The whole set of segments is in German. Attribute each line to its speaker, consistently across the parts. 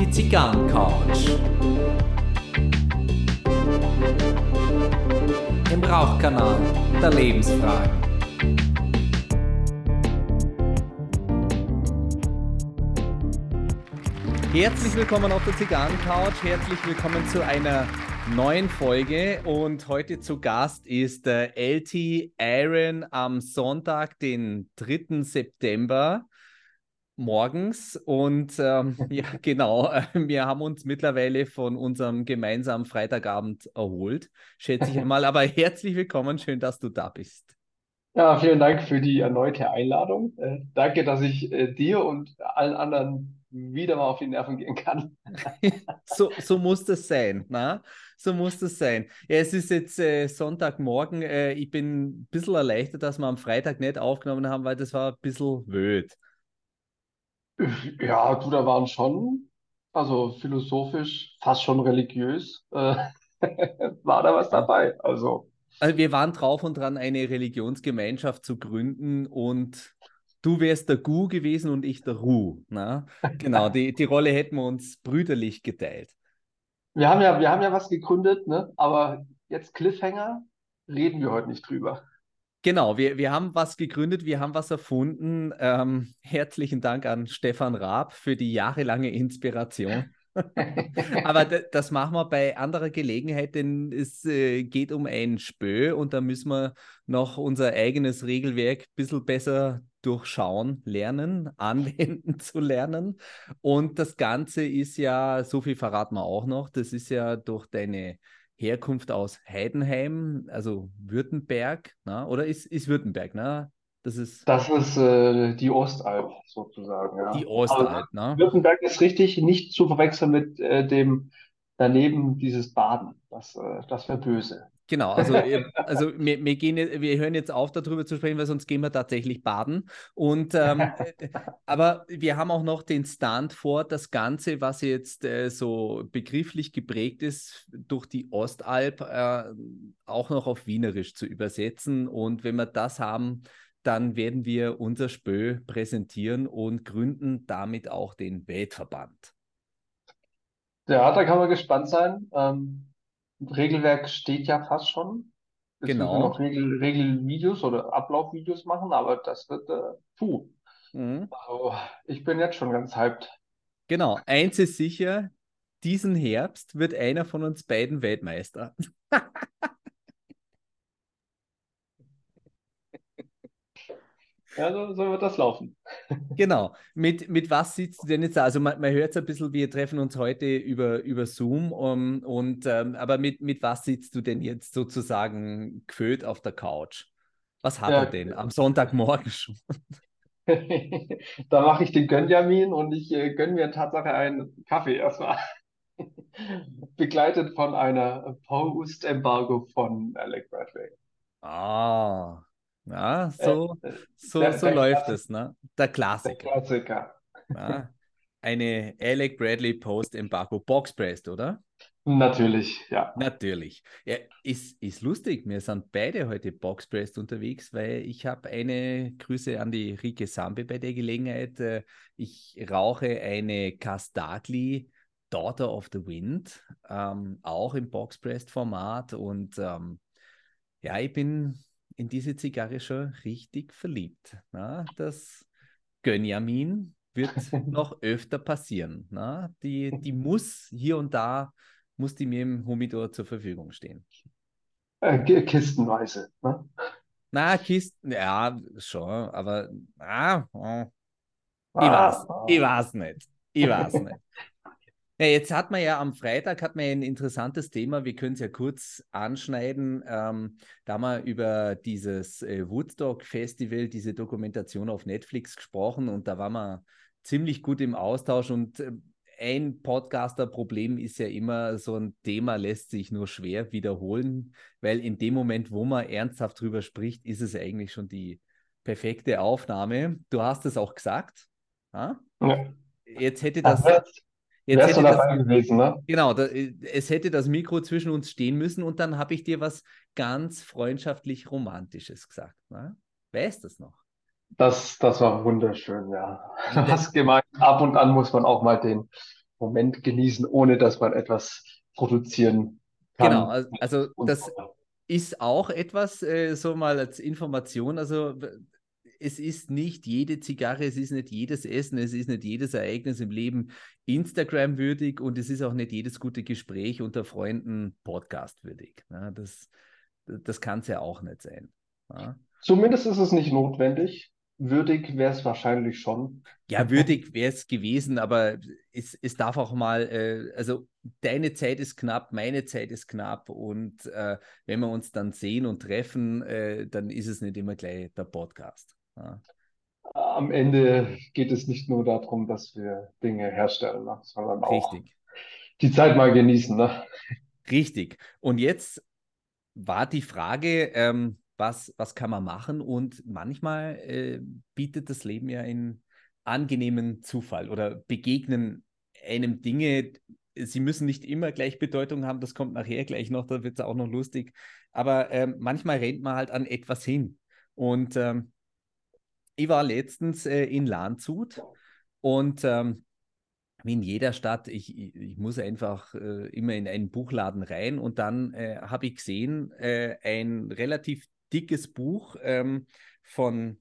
Speaker 1: Die Zigarrencouch. Im Rauchkanal der Lebensfragen. Herzlich willkommen auf der Zigarrencouch. Herzlich willkommen zu einer neuen Folge. Und heute zu Gast ist der LT Aaron am Sonntag, den 3. September morgens. Und ähm, ja, genau, wir haben uns mittlerweile von unserem gemeinsamen Freitagabend erholt, schätze ich einmal. Aber herzlich willkommen, schön, dass du da bist.
Speaker 2: Ja, vielen Dank für die erneute Einladung. Äh, danke, dass ich äh, dir und allen anderen wieder mal auf die Nerven gehen kann.
Speaker 1: so, so muss das sein. Na? So muss das sein. Ja, es ist jetzt äh, Sonntagmorgen. Äh, ich bin ein bisschen erleichtert, dass wir am Freitag nicht aufgenommen haben, weil das war ein bisschen wöd.
Speaker 2: Ja, du, da waren schon, also philosophisch, fast schon religiös, äh, war da was dabei. Also.
Speaker 1: also wir waren drauf und dran, eine Religionsgemeinschaft zu gründen und du wärst der Gu gewesen und ich der Ru. Na? Genau, die, die Rolle hätten wir uns brüderlich geteilt.
Speaker 2: Wir haben ja, wir haben ja was gegründet, ne? aber jetzt Cliffhanger, reden wir heute nicht drüber.
Speaker 1: Genau, wir, wir haben was gegründet, wir haben was erfunden. Ähm, herzlichen Dank an Stefan Raab für die jahrelange Inspiration. Aber das machen wir bei anderer Gelegenheit, denn es äh, geht um ein Spö und da müssen wir noch unser eigenes Regelwerk ein bisschen besser durchschauen, lernen, anwenden zu lernen. Und das Ganze ist ja, so viel verraten wir auch noch, das ist ja durch deine Herkunft aus Heidenheim, also Württemberg, na? oder ist, ist Württemberg, ne?
Speaker 2: Das ist, das ist äh, die Ostalb sozusagen, ja.
Speaker 1: Die Ostalb, ne?
Speaker 2: Württemberg ist richtig, nicht zu verwechseln mit äh, dem daneben dieses Baden. Das, äh, das wäre böse.
Speaker 1: Genau, also, also wir, wir, gehen, wir hören jetzt auf, darüber zu sprechen, weil sonst gehen wir tatsächlich baden. Und, ähm, äh, aber wir haben auch noch den Stand vor, das Ganze, was jetzt äh, so begrifflich geprägt ist, durch die Ostalb äh, auch noch auf Wienerisch zu übersetzen. Und wenn wir das haben, dann werden wir unser Spö präsentieren und gründen damit auch den Weltverband.
Speaker 2: Ja, da kann man gespannt sein. Ähm Regelwerk steht ja fast schon. Jetzt
Speaker 1: Genau.
Speaker 2: noch Regel, Regelvideos oder Ablaufvideos machen, aber das wird, äh, puh.
Speaker 1: Mhm.
Speaker 2: Also, ich bin jetzt schon ganz hyped.
Speaker 1: Genau. Eins ist sicher, diesen Herbst wird einer von uns beiden Weltmeister.
Speaker 2: Ja, so, so wird das laufen.
Speaker 1: Genau. Mit, mit was sitzt du denn jetzt da? Also man, man hört es ein bisschen, wir treffen uns heute über, über Zoom, um, und, ähm, aber mit, mit was sitzt du denn jetzt sozusagen gefüllt auf der Couch? Was hat
Speaker 2: Ja,
Speaker 1: er denn am Sonntagmorgen schon?
Speaker 2: da mache ich den Gönjamin und ich äh, gönne mir Tatsache einen Kaffee erstmal. Begleitet von einer Post-Embargo von Alec Bradley.
Speaker 1: Ah, ja, so,
Speaker 2: äh,
Speaker 1: so,
Speaker 2: der,
Speaker 1: so
Speaker 2: der
Speaker 1: läuft es, ne? Der
Speaker 2: der
Speaker 1: Klassiker.
Speaker 2: Klassiker.
Speaker 1: Ja. Eine Alec Bradley Post-Embargo Boxpressed, oder?
Speaker 2: Natürlich, ja.
Speaker 1: Natürlich. Ja, ist, ist lustig. Wir sind beide heute Boxpressed unterwegs, weil ich habe eine Grüße an die Rike Sambe bei der Gelegenheit. Äh, Ich rauche eine Castagli Daughter of the Wind, ähm, auch im Boxpressed-Format. Und ähm, ja, ich bin in diese Zigarre schon richtig verliebt. Na? Das Gönjamin wird noch öfter passieren. Na? Die, die muss hier und da muss die mir im Humidor zur Verfügung stehen.
Speaker 2: Äh, ki- kistenweise, ne?
Speaker 1: Na, Kisten, ja, schon, aber ah, oh, ich
Speaker 2: Ah,
Speaker 1: weiß, ich
Speaker 2: ah.
Speaker 1: weiß nicht. Ich weiß nicht. Ja, jetzt hat man ja am Freitag hat man ja ein interessantes Thema. Wir können es ja kurz anschneiden. Ähm, da haben wir über dieses äh, Woodstock Festival, diese Dokumentation auf Netflix gesprochen und da waren wir ziemlich gut im Austausch. Und äh, ein Podcaster-Problem ist ja immer, so ein Thema lässt sich nur schwer wiederholen, weil in dem Moment, wo man ernsthaft drüber spricht, ist es eigentlich schon die perfekte Aufnahme. Du hast es auch gesagt. Ja?
Speaker 2: Ja.
Speaker 1: Jetzt hätte
Speaker 2: Da
Speaker 1: das, jetzt
Speaker 2: wärst du
Speaker 1: hätte das
Speaker 2: dabei gewesen, ne?
Speaker 1: Genau, da, es hätte das Mikro zwischen uns stehen müssen und dann habe ich dir was ganz freundschaftlich Romantisches gesagt. Ne? Weißt du das noch?
Speaker 2: Das, das war wunderschön, ja. Du hast gemeint, ab und an muss man auch mal den Moment genießen, ohne dass man etwas produzieren
Speaker 1: Genau,
Speaker 2: kann.
Speaker 1: also, also
Speaker 2: Und
Speaker 1: das ist auch etwas, äh, so mal als Information. Also es ist nicht jede Zigarre, es ist nicht jedes Essen, es ist nicht jedes Ereignis im Leben Instagram würdig und es ist auch nicht jedes gute Gespräch unter Freunden Podcast würdig. Ja, das das kann es ja auch nicht sein. Ja.
Speaker 2: Zumindest ist es nicht notwendig. Würdig wäre es wahrscheinlich schon.
Speaker 1: Ja, würdig wäre es gewesen, aber es, es darf auch mal, äh, also deine Zeit ist knapp, meine Zeit ist knapp und äh, wenn wir uns dann sehen und treffen, äh, dann ist es nicht immer gleich der Podcast. Ja.
Speaker 2: Am Ende geht es nicht nur darum, dass wir Dinge herstellen, ne, sondern auch
Speaker 1: Richtig,
Speaker 2: die Zeit mal genießen. Ne?
Speaker 1: richtig. Und jetzt war die Frage, ähm, was, was kann man machen? Und manchmal äh, bietet das Leben ja einen angenehmen Zufall oder begegnen einem Dinge. Sie müssen nicht immer gleich Bedeutung haben, das kommt nachher gleich noch, da wird es auch noch lustig. Aber ähm, manchmal rennt man halt an etwas hin. Und ähm, ich war letztens äh, in Landshut und ähm, wie in jeder Stadt, ich, ich, muss einfach äh, immer in einen Buchladen rein und dann äh, habe ich gesehen, äh, ein relativ dickes Buch ähm, von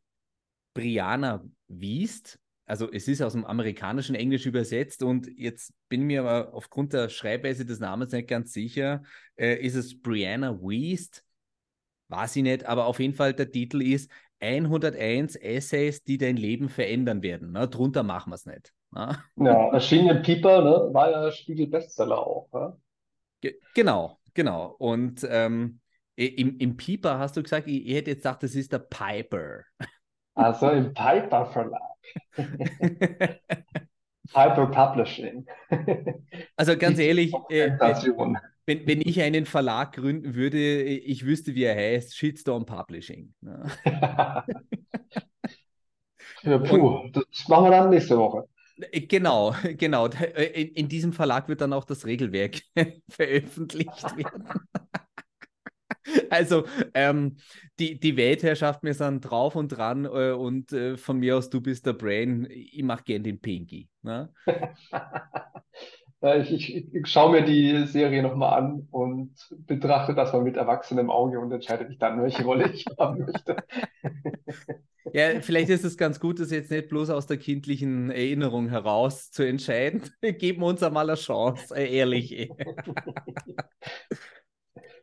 Speaker 1: Brianna Wiest. Also es ist aus dem amerikanischen Englisch übersetzt und jetzt bin mir aber aufgrund der Schreibweise des Namens nicht ganz sicher, äh, ist es Brianna Wiest? Weiß ich nicht, aber auf jeden Fall der Titel ist 101 Essays, die dein Leben verändern werden. Na, drunter machen wir es nicht. Na?
Speaker 2: Ja, erschien im Pieper, ne? War ja Spiegel-Bestseller auch. Ne?
Speaker 1: Ge genau, genau. Und ähm, im, im Pieper hast du gesagt, ich, ich hätte jetzt gedacht, das ist der Piper.
Speaker 2: Also im Piper Verlag. Piper Publishing.
Speaker 1: Also ganz ehrlich, äh. Wenn, wenn ich einen Verlag gründen würde, ich wüsste, wie er heißt, Shitstorm Publishing. ne?
Speaker 2: Ja, puh, das machen wir dann nächste Woche.
Speaker 1: Äh, Genau, genau. In, in diesem Verlag wird dann auch das Regelwerk veröffentlicht werden. Also ähm, die, die Weltherrschaft, wir sind drauf und dran äh, und äh, von mir aus, du bist der Brain, ich mache gern den Pinky. Ne?
Speaker 2: Ja, Ich, ich, ich schaue mir die Serie nochmal an und betrachte das mal mit erwachsenem Auge und entscheide mich dann, welche Rolle ich haben möchte.
Speaker 1: Ja, vielleicht ist es ganz gut, das jetzt nicht bloß aus der kindlichen Erinnerung heraus zu entscheiden. Geben wir uns einmal eine Chance, äh, ehrlich.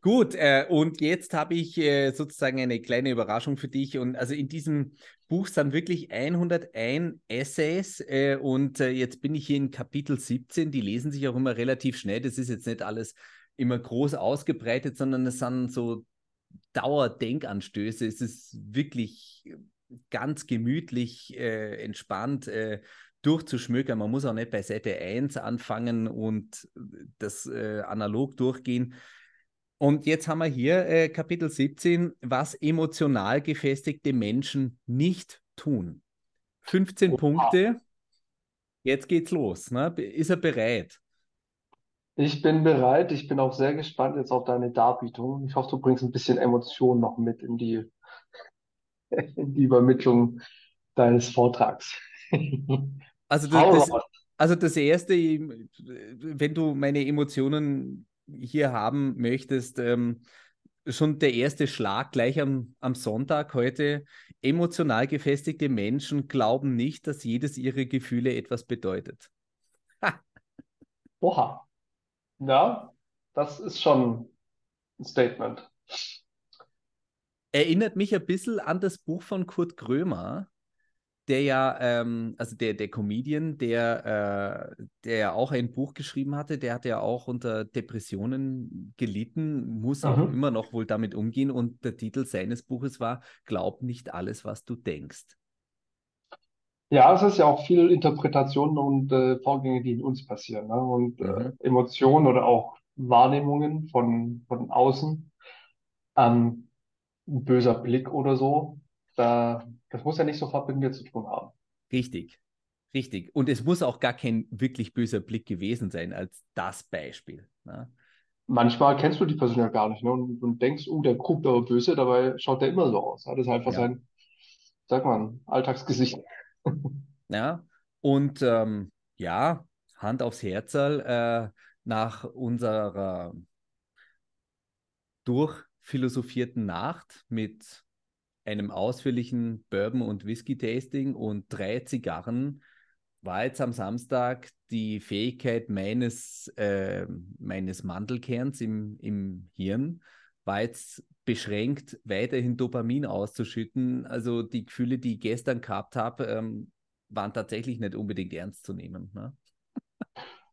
Speaker 1: Gut, äh, und jetzt habe ich äh, sozusagen eine kleine Überraschung für dich. Und also in diesem Buch sind wirklich 101 Essays äh, und äh, jetzt bin ich hier in Kapitel 17. Die lesen sich auch immer relativ schnell. Das ist jetzt nicht alles immer groß ausgebreitet, sondern es sind so Dauerdenkanstöße. Es ist wirklich ganz gemütlich, äh, entspannt äh, durchzuschmökern. Man muss auch nicht bei Seite 1 anfangen und das äh, analog durchgehen. Und jetzt haben wir hier äh, Kapitel 17, was emotional gefestigte Menschen nicht tun. 15
Speaker 2: Oha.
Speaker 1: Punkte. Jetzt geht's los. Ne? Ist er bereit?
Speaker 2: Ich bin bereit. Ich bin auch sehr gespannt jetzt auf deine Darbietung. Ich hoffe, du bringst ein bisschen Emotion noch mit in die, in die Übermittlung deines Vortrags.
Speaker 1: Also das, das, also das Erste, wenn du meine Emotionen hier haben möchtest, ähm, schon der erste Schlag gleich am, am Sonntag heute. Emotional gefestigte Menschen glauben nicht, dass jedes ihrer Gefühle etwas bedeutet.
Speaker 2: Oha. Ja, das ist schon ein Statement.
Speaker 1: Erinnert mich ein bisschen an das Buch von Kurt Krömer, der ja, ähm, also der, der Comedian, der, äh, der ja auch ein Buch geschrieben hatte, der hat ja auch unter Depressionen gelitten, muss auch
Speaker 2: Mhm.
Speaker 1: immer noch wohl damit umgehen und der Titel seines Buches war Glaub nicht alles, was du denkst.
Speaker 2: Ja, es ist ja auch viel Interpretation und äh, Vorgänge, die in uns passieren, ne? Und äh,
Speaker 1: Mhm.
Speaker 2: Emotionen oder auch Wahrnehmungen von, von außen. Ähm, ein böser Blick oder so. Da, das muss ja nicht sofort mit mir zu tun haben.
Speaker 1: Richtig, richtig. Und es muss auch gar kein wirklich böser Blick gewesen sein als das Beispiel. Ne?
Speaker 2: Manchmal kennst du die Person ja gar nicht, ne? Und, und denkst, oh, der guckt aber böse, dabei schaut der immer so aus. Das ist einfach
Speaker 1: Ja.
Speaker 2: sein, sag mal, Alltagsgesicht.
Speaker 1: Ja, und ähm, ja, Hand aufs Herzl, äh, nach unserer durchphilosophierten Nacht mit einem ausführlichen Bourbon- und Whisky-Tasting und drei Zigarren war jetzt am Samstag die Fähigkeit meines, äh, meines Mandelkerns im, im Hirn, war jetzt beschränkt, weiterhin Dopamin auszuschütten. Also die Gefühle, die ich gestern gehabt habe, ähm, waren tatsächlich nicht unbedingt ernst zu nehmen. Ne?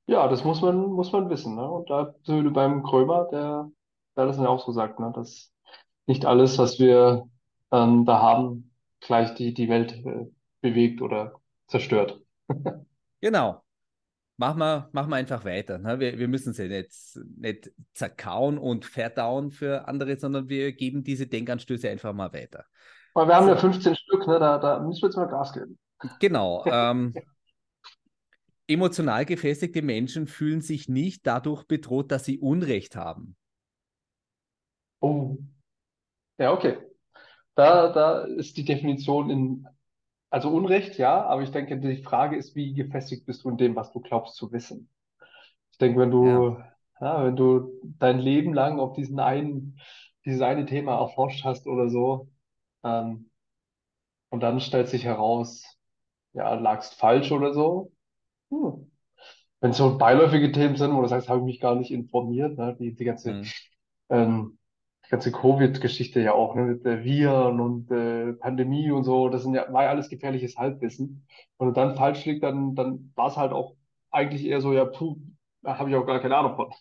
Speaker 2: Ja, das muss man, muss man wissen. Ne? Und da sind wir beim Krömer, der, der das ja auch so sagt, ne? dass nicht alles, was wir ähm, da haben, gleich die, die Welt äh, bewegt oder zerstört.
Speaker 1: Genau. Machen wir, machen wir einfach weiter. Ne? Wir, wir müssen sie nicht, nicht zerkauen und verdauen für andere, sondern wir geben diese Denkanstöße einfach mal weiter.
Speaker 2: Aber wir haben
Speaker 1: So.
Speaker 2: ja 15 Stück, ne? da, da müssen wir jetzt mal Gas geben.
Speaker 1: Genau. Ähm, emotional gefestigte Menschen fühlen sich nicht dadurch bedroht, dass sie Unrecht haben.
Speaker 2: Oh. Ja, okay. Da, da ist die Definition in, also Unrecht, ja, aber ich denke, die Frage ist, wie gefestigt bist du in dem, was du glaubst zu wissen. Ich denke, wenn
Speaker 1: Ja.
Speaker 2: du, ja, wenn du dein Leben lang auf diesen einen, dieses eine Thema erforscht hast oder so, ähm, und dann stellt sich heraus, ja, lagst falsch oder so. Hm. Wenn es so beiläufige Themen sind, wo du sagst, habe ich mich gar nicht informiert, ne, die, die ganze,
Speaker 1: Hm.
Speaker 2: ähm, ganze Covid-Geschichte ja auch, ne, mit äh, Viren und äh, Pandemie und so, das sind ja, war ja alles gefährliches Halbwissen. Wenn du dann falsch liegst, dann, dann war es halt auch eigentlich eher so, ja, puh, da habe ich auch gar keine Ahnung von.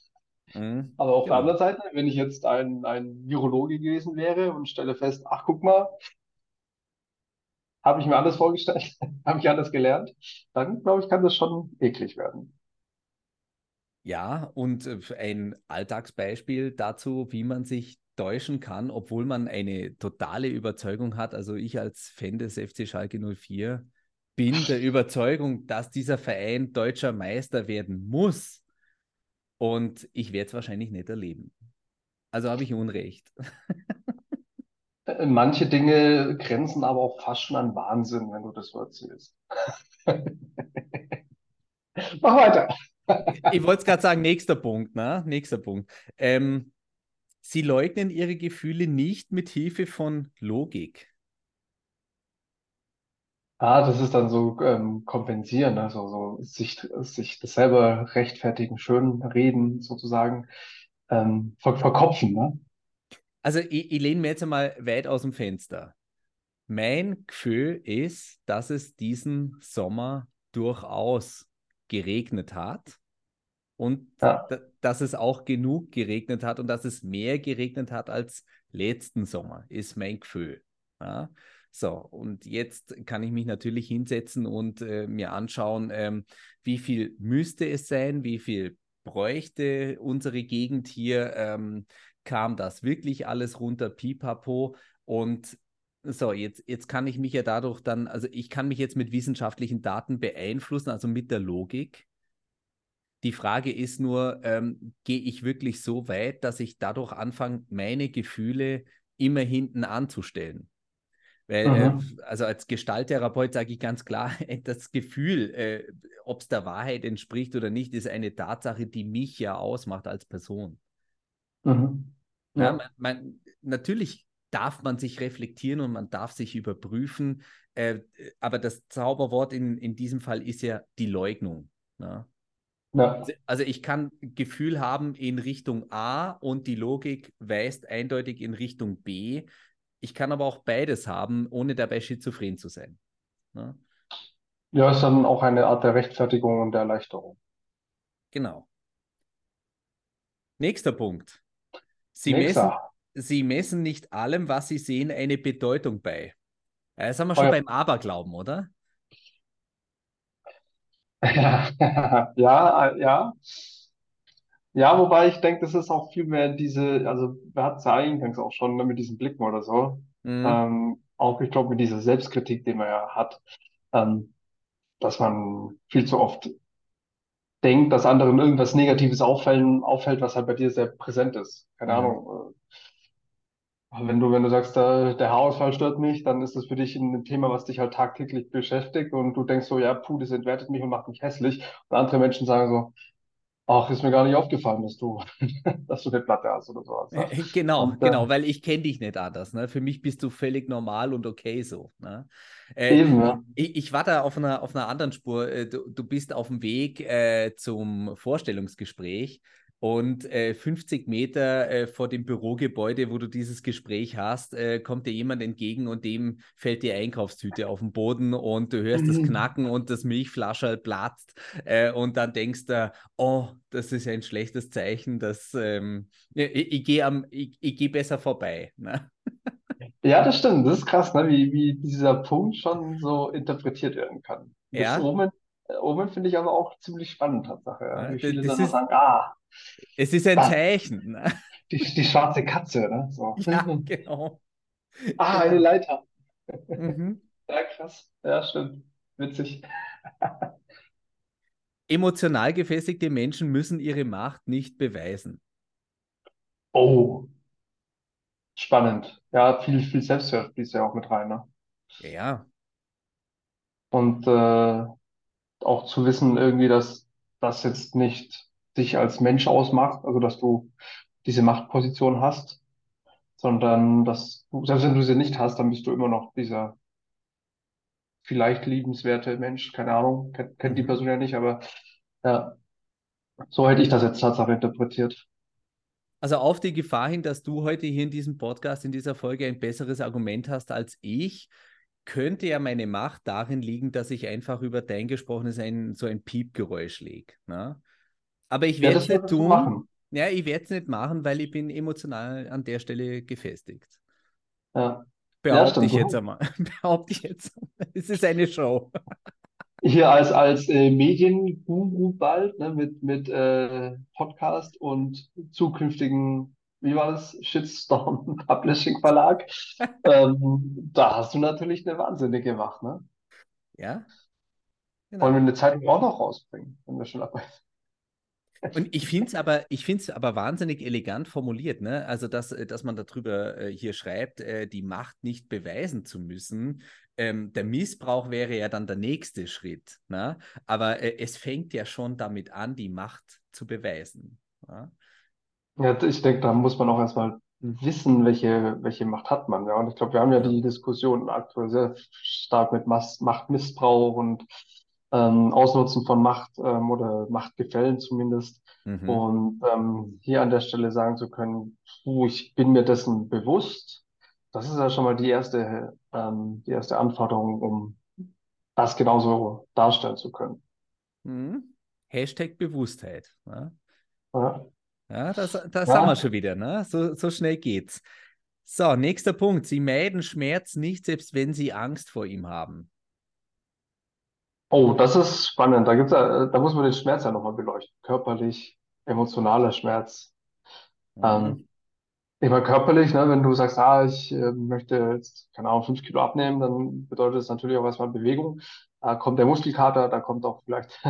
Speaker 1: Hm.
Speaker 2: Aber auf der
Speaker 1: Genau.
Speaker 2: anderen Seite, wenn ich jetzt ein, ein Virologe gewesen wäre und stelle fest, ach, guck mal, habe ich mir anders vorgestellt, habe ich anders gelernt, dann glaube ich, kann das schon eklig werden.
Speaker 1: Ja, und äh, ein Alltagsbeispiel dazu, wie man sich täuschen kann, obwohl man eine totale Überzeugung hat. Also ich als Fan des FC Schalke 04 bin der Überzeugung, dass dieser Verein deutscher Meister werden muss. Und ich werde es wahrscheinlich nicht erleben. Also habe ich Unrecht.
Speaker 2: Äh, Manche Dinge grenzen aber auch fast schon an Wahnsinn, wenn du das so erzählst. Mach weiter.
Speaker 1: Ich wollte es gerade sagen, nächster Punkt, ne? Nächster Punkt. Ähm, sie leugnen ihre Gefühle nicht mit Hilfe von Logik.
Speaker 2: Ah, das ist dann so ähm, kompensieren, also so sich, sich das selber rechtfertigen, schön reden sozusagen, ähm, ver verkopfen, ne?
Speaker 1: Also ich, ich lehne mir jetzt einmal weit aus dem Fenster. Mein Gefühl ist, dass es diesen Sommer durchaus geregnet hat und
Speaker 2: Ja.
Speaker 1: da, dass es auch genug geregnet hat und dass es mehr geregnet hat als letzten Sommer, ist mein Gefühl. Ja? So, und jetzt kann ich mich natürlich hinsetzen und äh, mir anschauen, ähm, wie viel müsste es sein, wie viel bräuchte unsere Gegend hier, ähm, kam das wirklich alles runter, pipapo. Und so, jetzt, jetzt kann ich mich ja dadurch dann, also ich kann mich jetzt mit wissenschaftlichen Daten beeinflussen, also mit der Logik. Die Frage ist nur, ähm, gehe ich wirklich so weit, dass ich dadurch anfange, meine Gefühle immer hinten anzustellen? Weil, äh, also als Gestalttherapeut sage ich ganz klar, das Gefühl, äh, ob es der Wahrheit entspricht oder nicht, ist eine Tatsache, die mich ja ausmacht als Person. Ja,
Speaker 2: Ja.
Speaker 1: man, man, natürlich darf man sich reflektieren und man darf sich überprüfen, äh, aber das Zauberwort in, in diesem Fall ist ja die Leugnung. Ja.
Speaker 2: Ja.
Speaker 1: Also, also ich kann Gefühl haben in Richtung A und die Logik weist eindeutig in Richtung B. Ich kann aber auch beides haben, ohne dabei schizophren zu sein. Ja,
Speaker 2: Ja, ist dann auch eine Art der Rechtfertigung und der Erleichterung.
Speaker 1: genau. Nächster Punkt. Sie messen,
Speaker 2: Nächster.
Speaker 1: sie messen nicht allem, was sie sehen, eine Bedeutung bei. Jetzt sind wir
Speaker 2: Oh
Speaker 1: schon
Speaker 2: ja.
Speaker 1: beim Aberglauben, oder?
Speaker 2: Ja, äh, ja. Ja, wobei ich denke, das ist auch viel mehr diese, also wir hatten es ja eingangs auch schon ne, mit diesen Blicken oder so.
Speaker 1: Mhm.
Speaker 2: Ähm, auch ich glaube mit dieser Selbstkritik, die man ja hat, ähm, dass man viel zu oft denkt, dass anderen irgendwas Negatives auffällen, auffällt, was halt bei dir sehr präsent ist. Keine
Speaker 1: Mhm.
Speaker 2: Ahnung. Wenn du, wenn du sagst, der, der Haarausfall stört mich, dann ist das für dich ein Thema, was dich halt tagtäglich beschäftigt und du denkst so, ja, puh, das entwertet mich und macht mich hässlich. Und andere Menschen sagen so, ach, ist mir gar nicht aufgefallen, dass du, dass du eine Platte hast oder sowas. Ja.
Speaker 1: Genau,
Speaker 2: Und,
Speaker 1: genau,
Speaker 2: äh,
Speaker 1: weil ich kenne dich nicht anders. Ne? Für mich bist du völlig normal und okay so. Ne? Äh,
Speaker 2: eben, ja.
Speaker 1: ich, ich war da auf einer, auf einer anderen Spur. Äh, Du, du bist auf dem Weg äh, zum Vorstellungsgespräch und äh, 50 Meter äh, vor dem Bürogebäude, wo du dieses Gespräch hast, äh, kommt dir jemand entgegen und dem fällt die Einkaufstüte auf den Boden und du hörst das
Speaker 2: Mhm.
Speaker 1: Knacken und das Milchflascherl platzt äh, und dann denkst du, oh, das ist ein schlechtes Zeichen, dass ähm, ich, ich gehe am, ich, ich gehe besser vorbei. Ne?
Speaker 2: Ja, das stimmt. Das ist krass, ne? Wie, wie dieser Punkt schon so interpretiert werden kann. Das
Speaker 1: Ja,
Speaker 2: Omen, äh, Omen finde ich aber auch ziemlich spannend, Tatsache. Ja? viele
Speaker 1: das ist,
Speaker 2: sagen, ah,
Speaker 1: es ist ein
Speaker 2: das,
Speaker 1: Zeichen. Ne?
Speaker 2: die, die schwarze Katze, ne? So.
Speaker 1: Ja, genau.
Speaker 2: Ah, eine
Speaker 1: genau.
Speaker 2: Leiter.
Speaker 1: Mhm.
Speaker 2: Ja, krass. Ja, stimmt. Witzig.
Speaker 1: Emotional gefestigte Menschen müssen ihre Macht nicht beweisen.
Speaker 2: Oh, spannend. Ja, viel, viel Selbstwert fließt ja auch mit rein, ne?
Speaker 1: Ja,
Speaker 2: Und äh, auch zu wissen irgendwie, dass das jetzt nicht dich als Mensch ausmacht, also dass du diese Machtposition hast, sondern dass du, selbst wenn du sie nicht hast, dann bist du immer noch dieser vielleicht liebenswerte Mensch, keine Ahnung, kennt, kennt die
Speaker 1: mhm.
Speaker 2: Person ja nicht, aber ja, so hätte ich das jetzt Tatsache interpretiert.
Speaker 1: Also auf die Gefahr hin, dass du heute hier in diesem Podcast, in dieser Folge ein besseres Argument hast als ich, könnte ja meine Macht darin liegen, dass ich einfach über dein Gesprochenes ein, so ein Piepgeräusch lege. Ne? Aber ich
Speaker 2: Ja,
Speaker 1: werde es
Speaker 2: das
Speaker 1: nicht tun.
Speaker 2: machen.
Speaker 1: Ja, ich werde es nicht machen, weil ich bin emotional an der Stelle gefestigt.
Speaker 2: Ja, ja
Speaker 1: Behaupte
Speaker 2: stimmt.
Speaker 1: ich jetzt einmal. Behaupte ich jetzt. Es ist eine Show.
Speaker 2: hier als, als äh, Medienguru bald, ne, mit, mit äh, Podcast und zukünftigen, wie war das, Shitstorm Publishing Verlag, ähm, da hast du natürlich eine wahnsinnige Macht, ne?
Speaker 1: Ja,
Speaker 2: Wollen wir
Speaker 1: genau.
Speaker 2: eine Zeitung auch noch rausbringen, wenn wir schon dabei
Speaker 1: Und ich finde es aber, ich find's aber wahnsinnig elegant formuliert, ne? Also, dass, dass man darüber äh, hier schreibt, äh, die Macht nicht beweisen zu müssen. Ähm, der Missbrauch wäre ja dann der nächste Schritt, ne? Aber äh, es fängt ja schon damit an, die Macht zu beweisen. Ja?
Speaker 2: Ja, ich denke, da muss man auch erstmal wissen, welche, welche Macht hat man. Ja, und ich glaube, wir haben ja die Diskussion aktuell sehr stark mit Mas Machtmissbrauch und ähm, Ausnutzen von Macht ähm, oder Machtgefällen zumindest.
Speaker 1: Mhm.
Speaker 2: Und ähm, hier an der Stelle sagen zu können, puh, ich bin mir dessen bewusst, das ist ja schon mal die erste, ähm, die erste Anforderung, um das genauso darstellen zu können.
Speaker 1: Mhm. Hashtag Bewusstheit. Ne?
Speaker 2: Ja,
Speaker 1: Ja, das, das haben wir
Speaker 2: ja,
Speaker 1: schon wieder, ne? So, so schnell geht's. So, nächster Punkt. Sie meiden Schmerz nicht, selbst wenn sie Angst vor ihm haben.
Speaker 2: Oh, das ist spannend. Da gibt's ja, äh, da muss man den Schmerz ja nochmal beleuchten. Körperlich, emotionaler Schmerz.
Speaker 1: Mhm.
Speaker 2: Ähm, ich meine, körperlich, ne, wenn du sagst, ah, ich äh, möchte jetzt, keine Ahnung, fünf Kilo abnehmen, dann bedeutet das natürlich auch erstmal Bewegung. Da kommt der Muskelkater, da kommt auch vielleicht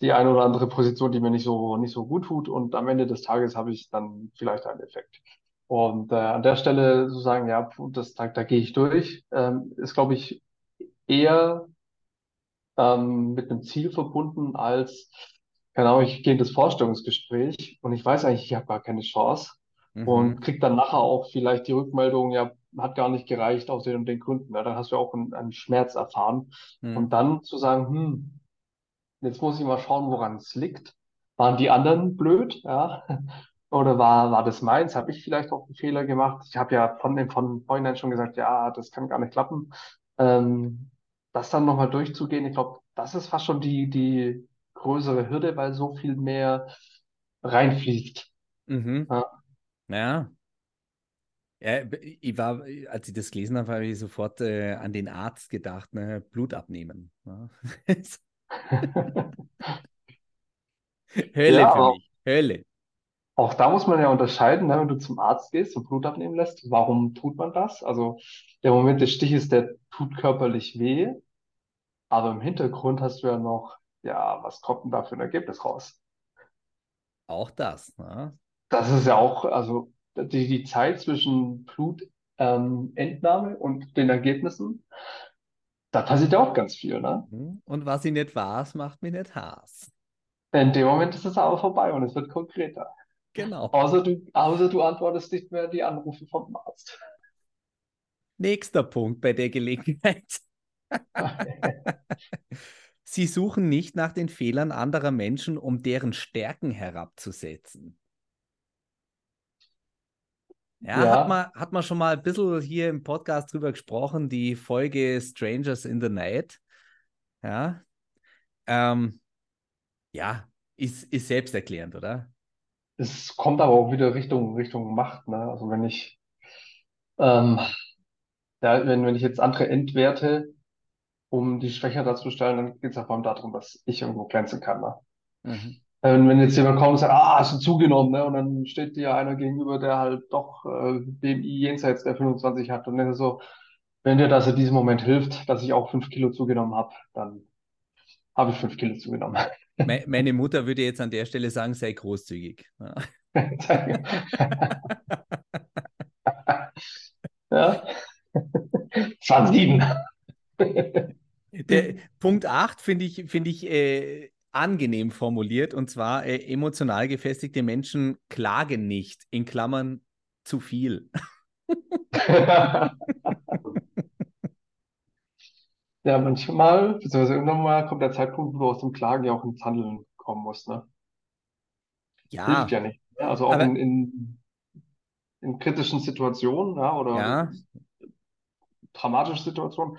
Speaker 2: die eine oder andere Position, die mir nicht so, nicht so gut tut. Und am Ende des Tages habe ich dann vielleicht einen Effekt. Und äh, an der Stelle zu sagen, ja, das, da, da gehe ich durch, ähm, ist, glaube ich, eher ähm, mit einem Ziel verbunden als, Ahnung, ich gehe in das Vorstellungsgespräch und ich weiß eigentlich, ich habe gar keine Chance und
Speaker 1: Mhm.
Speaker 2: krieg dann nachher auch vielleicht die Rückmeldung, ja, hat gar nicht gereicht aus den und den Gründen. Ja, dann hast du auch einen, einen Schmerz erfahren. Und
Speaker 1: Mhm.
Speaker 2: dann zu sagen, hm, jetzt muss ich mal schauen, woran es liegt. Waren die anderen blöd, ja? Oder war, war das meins? Habe ich vielleicht auch einen Fehler gemacht? Ich habe ja von, von vornherein schon gesagt, ja, das kann gar nicht klappen. Ähm, das dann nochmal durchzugehen, ich glaube, das ist fast schon die, die größere Hürde, weil so viel mehr reinfließt.
Speaker 1: Mhm.
Speaker 2: Ja,
Speaker 1: Ja. Ja, ich war, als ich das gelesen habe, habe ich sofort äh, an den Arzt gedacht, ne? Blut abnehmen. Ne? Hölle
Speaker 2: ja
Speaker 1: für
Speaker 2: aber
Speaker 1: mich. Hölle.
Speaker 2: auch da muss man ja unterscheiden, ne, wenn du zum Arzt gehst und Blut abnehmen lässt, warum tut man das? Also der Moment des Stiches, der tut körperlich weh, aber im Hintergrund hast du ja noch, ja, was kommt denn da für ein Ergebnis raus?
Speaker 1: Auch das. Ne?
Speaker 2: Das ist ja auch, also die, die Zeit zwischen Blutentnahme ähm, und den Ergebnissen, da passiert ja auch ganz viel, ne?
Speaker 1: Mhm. Und was ich nicht weiß, macht mich nicht Hass.
Speaker 2: In dem Moment ist es aber vorbei und es wird konkreter.
Speaker 1: Genau.
Speaker 2: Außer du, außer du antwortest nicht mehr die Anrufe vom Arzt.
Speaker 1: Nächster Punkt bei der Gelegenheit. Sie suchen nicht nach den Fehlern anderer Menschen, um deren Stärken herabzusetzen. Ja, ja, Hat, man, hat man schon mal ein bisschen hier im Podcast drüber gesprochen, die Folge Strangers in the Night. Ja, ähm, ja ist, ist selbsterklärend, oder?
Speaker 2: Es kommt aber auch wieder Richtung, Richtung Macht. Ne? Also wenn ich, ähm, ja, wenn, wenn ich jetzt andere entwerte, um die schwächer darzustellen, dann geht es ja vor allem darum, dass ich irgendwo glänzen kann. Ne? Mhm. Wenn, wenn jetzt jemand kommt und sagt, ah, hast du zugenommen, ne? Und dann steht dir einer gegenüber, der halt doch äh, BMI jenseits der 25 hat und dann ist so, wenn dir das in diesem Moment hilft, dass ich auch fünf Kilo zugenommen habe, dann habe ich fünf Kilo zugenommen.
Speaker 1: Meine Mutter würde jetzt an der Stelle sagen, sei großzügig.
Speaker 2: ja. 27.
Speaker 1: Der, Punkt 8 finde ich, find ich äh, angenehm formuliert und zwar äh, emotional gefestigte Menschen klagen nicht, in Klammern zu viel.
Speaker 2: ja, manchmal, beziehungsweise irgendwann mal kommt der Zeitpunkt, wo du aus dem Klagen ja auch ins Handeln kommen musst, ne?
Speaker 1: Ja.
Speaker 2: Hilft ja nicht. Ne? Also auch in, in, in, kritischen Situationen, ja, oder
Speaker 1: ja.
Speaker 2: dramatischen Situationen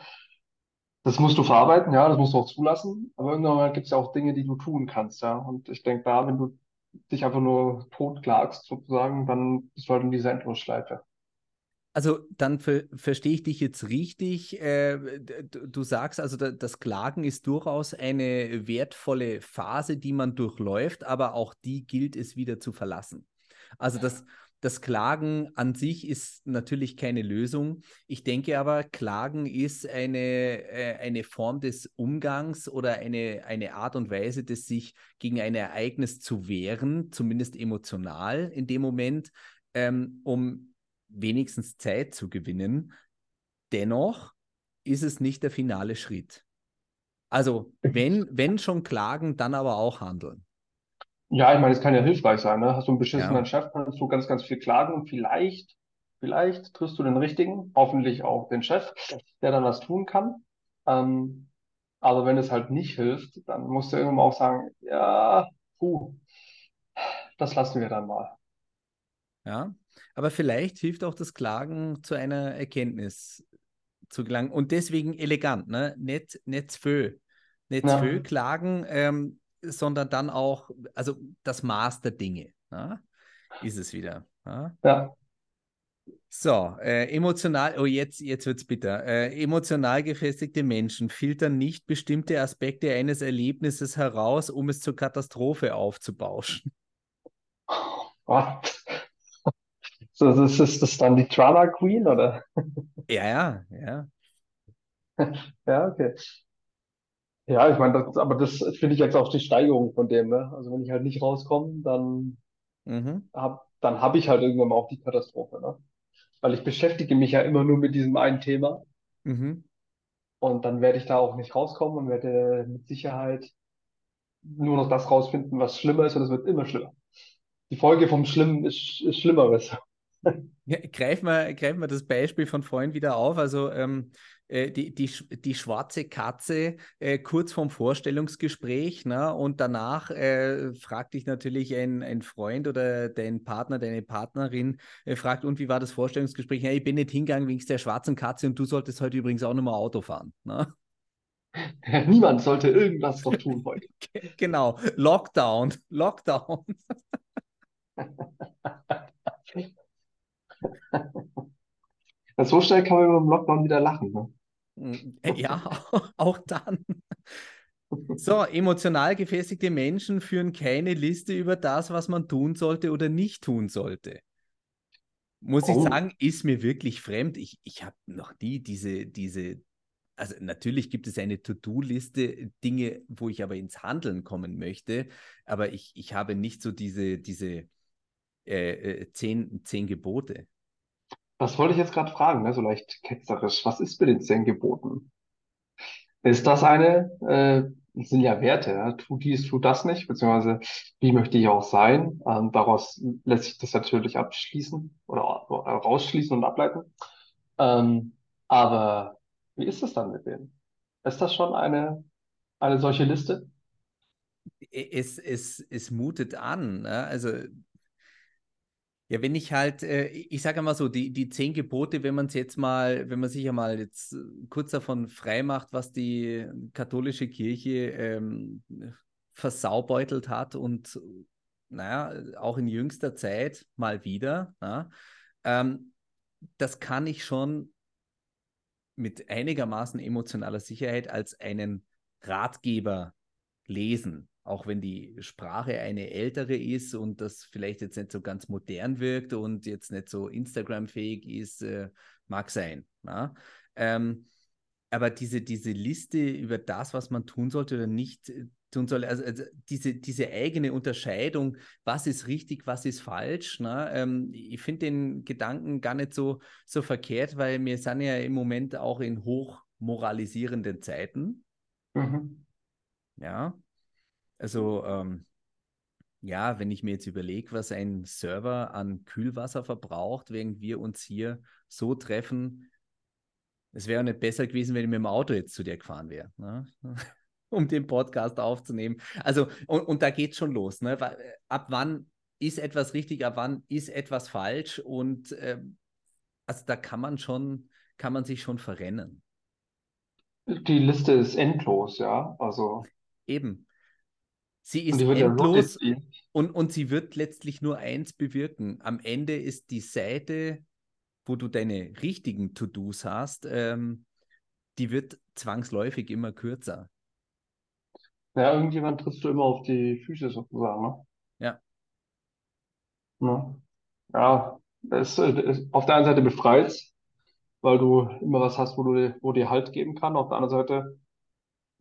Speaker 2: das musst du verarbeiten, ja, das musst du auch zulassen, aber irgendwann gibt es ja auch Dinge, die du tun kannst, ja. Und ich denke da, wenn du dich einfach nur totklagst, sozusagen, dann bist du halt in dieser Endlosschleife.
Speaker 1: Also dann ver verstehe ich dich jetzt richtig. Äh, du, sagst also, da, das Klagen ist durchaus eine wertvolle Phase, die man durchläuft, aber auch die gilt es wieder zu verlassen. Also das, das Klagen an sich ist natürlich keine Lösung. Ich denke aber, Klagen ist eine, äh, eine Form des Umgangs oder eine, eine Art und Weise, des sich gegen ein Ereignis zu wehren, zumindest emotional in dem Moment, ähm, um wenigstens Zeit zu gewinnen. Dennoch ist es nicht der finale Schritt. Also, wenn, wenn schon klagen, dann aber auch handeln.
Speaker 2: Ja, ich meine, es kann ja hilfreich sein, ne? Hast du einen beschissenen Ja. Chef, kannst du ganz, ganz viel klagen und vielleicht, vielleicht triffst du den Richtigen, hoffentlich auch den Chef, der dann was tun kann. Ähm, aber wenn es halt nicht hilft, dann musst du irgendwann auch sagen, ja, puh, das lassen wir dann mal.
Speaker 1: Ja, aber vielleicht hilft auch das Klagen zu einer Erkenntnis zu gelangen und deswegen elegant, ne? Nicht, nicht zu viel. Nicht zu viel klagen, ähm, sondern dann auch, also das Maß der Dinge. Ja? Ist es wieder. Ja.
Speaker 2: ja.
Speaker 1: So, äh, emotional, oh, jetzt, jetzt wird es bitter. Äh, emotional gefestigte Menschen filtern nicht bestimmte Aspekte eines Erlebnisses heraus, um es zur Katastrophe aufzubauschen.
Speaker 2: What? So, ist, ist das dann die Drama Queen, oder?
Speaker 1: Ja, ja, ja.
Speaker 2: Ja, okay. Ja, ich meine, das, aber das finde ich jetzt auch die Steigerung von dem, ne? Also wenn ich halt nicht rauskomme, dann
Speaker 1: Mhm.
Speaker 2: hab, dann habe ich halt irgendwann mal auch die Katastrophe, ne? Weil ich beschäftige mich ja immer nur mit diesem einen Thema
Speaker 1: Mhm.
Speaker 2: und dann werde ich da auch nicht rauskommen und werde mit Sicherheit nur noch das rausfinden, was schlimmer ist und es wird immer schlimmer. Die Folge vom Schlimmen ist, ist Schlimmeres.
Speaker 1: Ja, greifen wir, greifen wir das Beispiel von vorhin wieder auf. Also ähm, äh, die, die, die schwarze Katze äh, kurz vorm Vorstellungsgespräch ne? und danach äh, fragt dich natürlich ein, ein Freund oder dein Partner, deine Partnerin, äh, fragt, und wie war das Vorstellungsgespräch? Ja, ich bin nicht hingegangen wegen der schwarzen Katze und du solltest heute übrigens auch nochmal Auto fahren. Ne?
Speaker 2: Niemand sollte irgendwas doch tun heute.
Speaker 1: genau, Lockdown, Lockdown.
Speaker 2: so schnell kann man über den Lockdown wieder lachen. Ne?
Speaker 1: Äh, ja, auch dann. So, emotional gefestigte Menschen führen keine Liste über das, was man tun sollte oder nicht tun sollte. Muss ich oh. sagen, ist mir wirklich fremd. Ich, ich habe noch nie diese, diese, also natürlich gibt es eine To-Do-Liste, Dinge, wo ich aber ins Handeln kommen möchte, aber ich, ich habe nicht so diese, diese äh, äh, zehn, zehn Gebote.
Speaker 2: Das wollte ich jetzt gerade fragen, ne? so leicht ketzerisch. Was ist mit den zehn Geboten? Ist das eine, äh, sind ja Werte, ja? Tu dies, tu das nicht, beziehungsweise wie möchte ich auch sein? Ähm, daraus lässt sich das natürlich abschließen oder, oder rausschließen und ableiten. Ähm, aber wie ist es dann mit denen? Ist das schon eine, eine solche Liste?
Speaker 1: Es, es, es mutet an. Ne? Also ja, wenn ich halt, äh, ich sage mal so, die, die zehn Gebote, wenn man es jetzt mal, wenn man sich ja mal jetzt äh, kurz davon frei macht, was die katholische Kirche ähm, versaubeutelt hat und naja, auch in jüngster Zeit mal wieder, ja, ähm, das kann ich schon mit einigermaßen emotionaler Sicherheit als einen Ratgeber lesen auch wenn die Sprache eine ältere ist und das vielleicht jetzt nicht so ganz modern wirkt und jetzt nicht so Instagram-fähig ist, äh, mag sein. Ähm, aber diese, diese Liste über das, was man tun sollte oder nicht äh, tun soll, also, also diese, diese eigene Unterscheidung, was ist richtig, was ist falsch, na? Ähm, ich finde den Gedanken gar nicht so, so verkehrt, weil wir sind ja im Moment auch in hochmoralisierenden Zeiten. Mhm. Ja, also ähm, ja, wenn ich mir jetzt überlege, was ein Server an Kühlwasser verbraucht, während wir uns hier so treffen, es wäre nicht besser gewesen, wenn ich mit dem Auto jetzt zu dir gefahren wäre, ne? um den Podcast aufzunehmen. Also, und, und da geht es schon los. Ne? Ab wann ist etwas richtig, ab wann ist etwas falsch? Und äh, also da kann man schon, kann man sich schon verrennen.
Speaker 2: Die Liste ist endlos, ja. Also.
Speaker 1: Eben. Sie ist endlos und, und sie wird letztlich nur eins bewirken. Am Ende ist die Seite, wo du deine richtigen To-Dos hast, ähm, die wird zwangsläufig immer kürzer.
Speaker 2: Ja, irgendjemand trittst du immer auf die Füße sozusagen, ne?
Speaker 1: Ja.
Speaker 2: Ja, ja es, es, auf der einen Seite befreit weil du immer was hast, wo du wo dir Halt geben kann. Auf der anderen Seite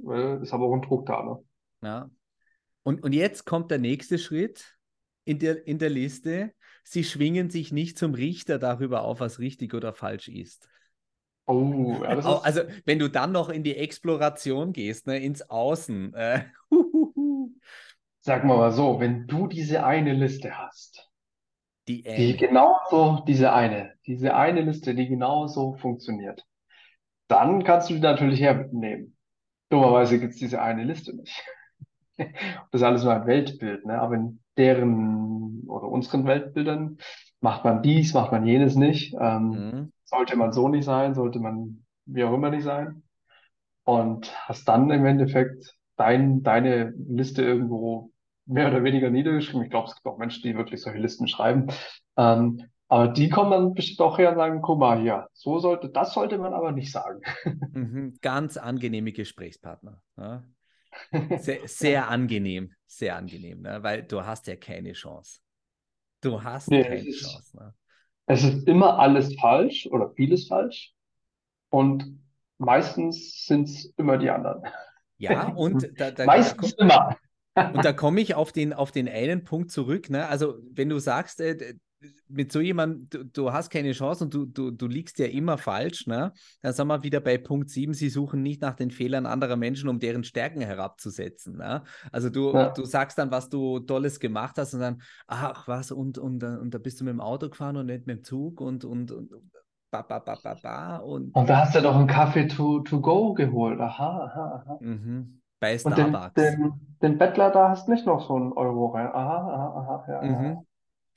Speaker 2: äh, ist aber auch ein Druck da, ne?
Speaker 1: Ja, und, und jetzt kommt der nächste Schritt in der, in der Liste. Sie schwingen sich nicht zum Richter darüber auf, was richtig oder falsch ist.
Speaker 2: Oh, ist...
Speaker 1: Also, wenn du dann noch in die Exploration gehst, ne, ins Außen. Äh,
Speaker 2: Sag mal mal so, wenn du diese eine Liste hast,
Speaker 1: die,
Speaker 2: die genauso, diese eine, diese eine Liste, die genauso funktioniert, dann kannst du die natürlich hernehmen. Dummerweise gibt es diese eine Liste nicht. Das ist alles nur ein Weltbild, ne? Aber in deren oder unseren Weltbildern macht man dies, macht man jenes nicht. Ähm, mhm. Sollte man so nicht sein, sollte man wie auch immer nicht sein. Und hast dann im Endeffekt dein, deine Liste irgendwo mehr oder weniger niedergeschrieben. Ich glaube, es gibt auch Menschen, die wirklich solche Listen schreiben. Ähm, aber die kommen dann bestimmt auch her und sagen, guck mal hier, so sollte, das sollte man aber nicht sagen.
Speaker 1: Mhm, ganz angenehme Gesprächspartner. Ja? Sehr, sehr angenehm, sehr angenehm, ne? weil du hast ja keine Chance. Du hast nee, keine
Speaker 2: ist,
Speaker 1: Chance. Ne?
Speaker 2: Es ist immer alles falsch oder vieles falsch und meistens sind es immer die anderen.
Speaker 1: Ja, und da, da,
Speaker 2: meistens
Speaker 1: da,
Speaker 2: immer.
Speaker 1: Und da komme ich auf den, auf den einen Punkt zurück. Ne? Also, wenn du sagst, äh, mit so jemandem, du, du, hast keine Chance und du, du, du liegst ja immer falsch, ne? Dann sind wir wieder bei Punkt 7, sie suchen nicht nach den Fehlern anderer Menschen, um deren Stärken herabzusetzen. Ne? Also du, ja. du sagst dann, was du Tolles gemacht hast und dann, ach was, und, und, und da bist du mit dem Auto gefahren und nicht mit dem Zug und, und, und ba, ba, ba, ba, ba und,
Speaker 2: und da hast du doch einen Kaffee to, to go geholt. Aha, aha, aha.
Speaker 1: Mhm. Bei Starbucks.
Speaker 2: Und den, den, den, Bettler, da hast nicht noch so einen Euro rein. Aha, aha, aha, ja. Mhm.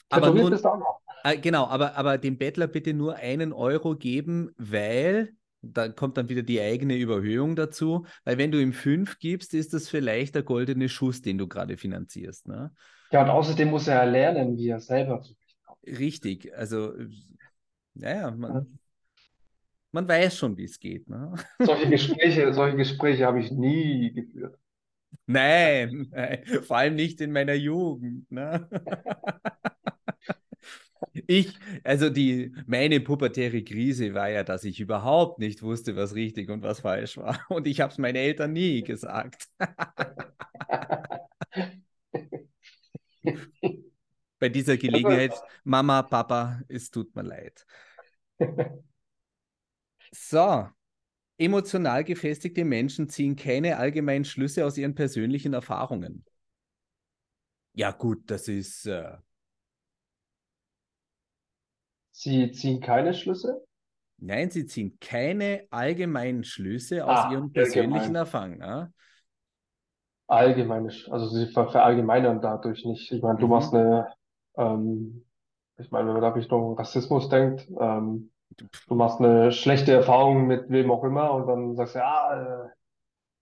Speaker 1: Aber nur, ist auch noch. Äh, genau, aber, aber dem Bettler bitte nur einen Euro geben, weil da kommt dann wieder die eigene Überhöhung dazu, weil wenn du ihm fünf gibst, ist das vielleicht der goldene Schuss, den du gerade finanzierst. Ne?
Speaker 2: Ja, und außerdem muss er lernen, wie er selber zu
Speaker 1: Richtig, also naja, man, ja. man weiß schon, wie es geht. Ne?
Speaker 2: Solche Gespräche, solche Gespräche habe ich nie geführt.
Speaker 1: Nein, nein, vor allem nicht in meiner Jugend. Ne? Ich, also die, meine pubertäre Krise war ja, dass ich überhaupt nicht wusste, was richtig und was falsch war. Und ich habe es meinen Eltern nie gesagt. bei dieser Gelegenheit, Mama, Papa, es tut mir leid. So, emotional gefestigte Menschen ziehen keine allgemeinen Schlüsse aus ihren persönlichen Erfahrungen. Ja, gut, das ist. Äh...
Speaker 2: Sie ziehen keine Schlüsse?
Speaker 1: Nein, sie ziehen keine allgemeinen Schlüsse aus ah, ihren persönlichen Erfahrungen. Ja?
Speaker 2: Allgemeine, also sie verallgemeinern dadurch nicht. Ich meine, mhm. du machst eine, ähm, ich meine, wenn man da Richtung Rassismus denkt, ähm, du machst eine schlechte Erfahrung mit wem auch immer und dann sagst du, ja, äh,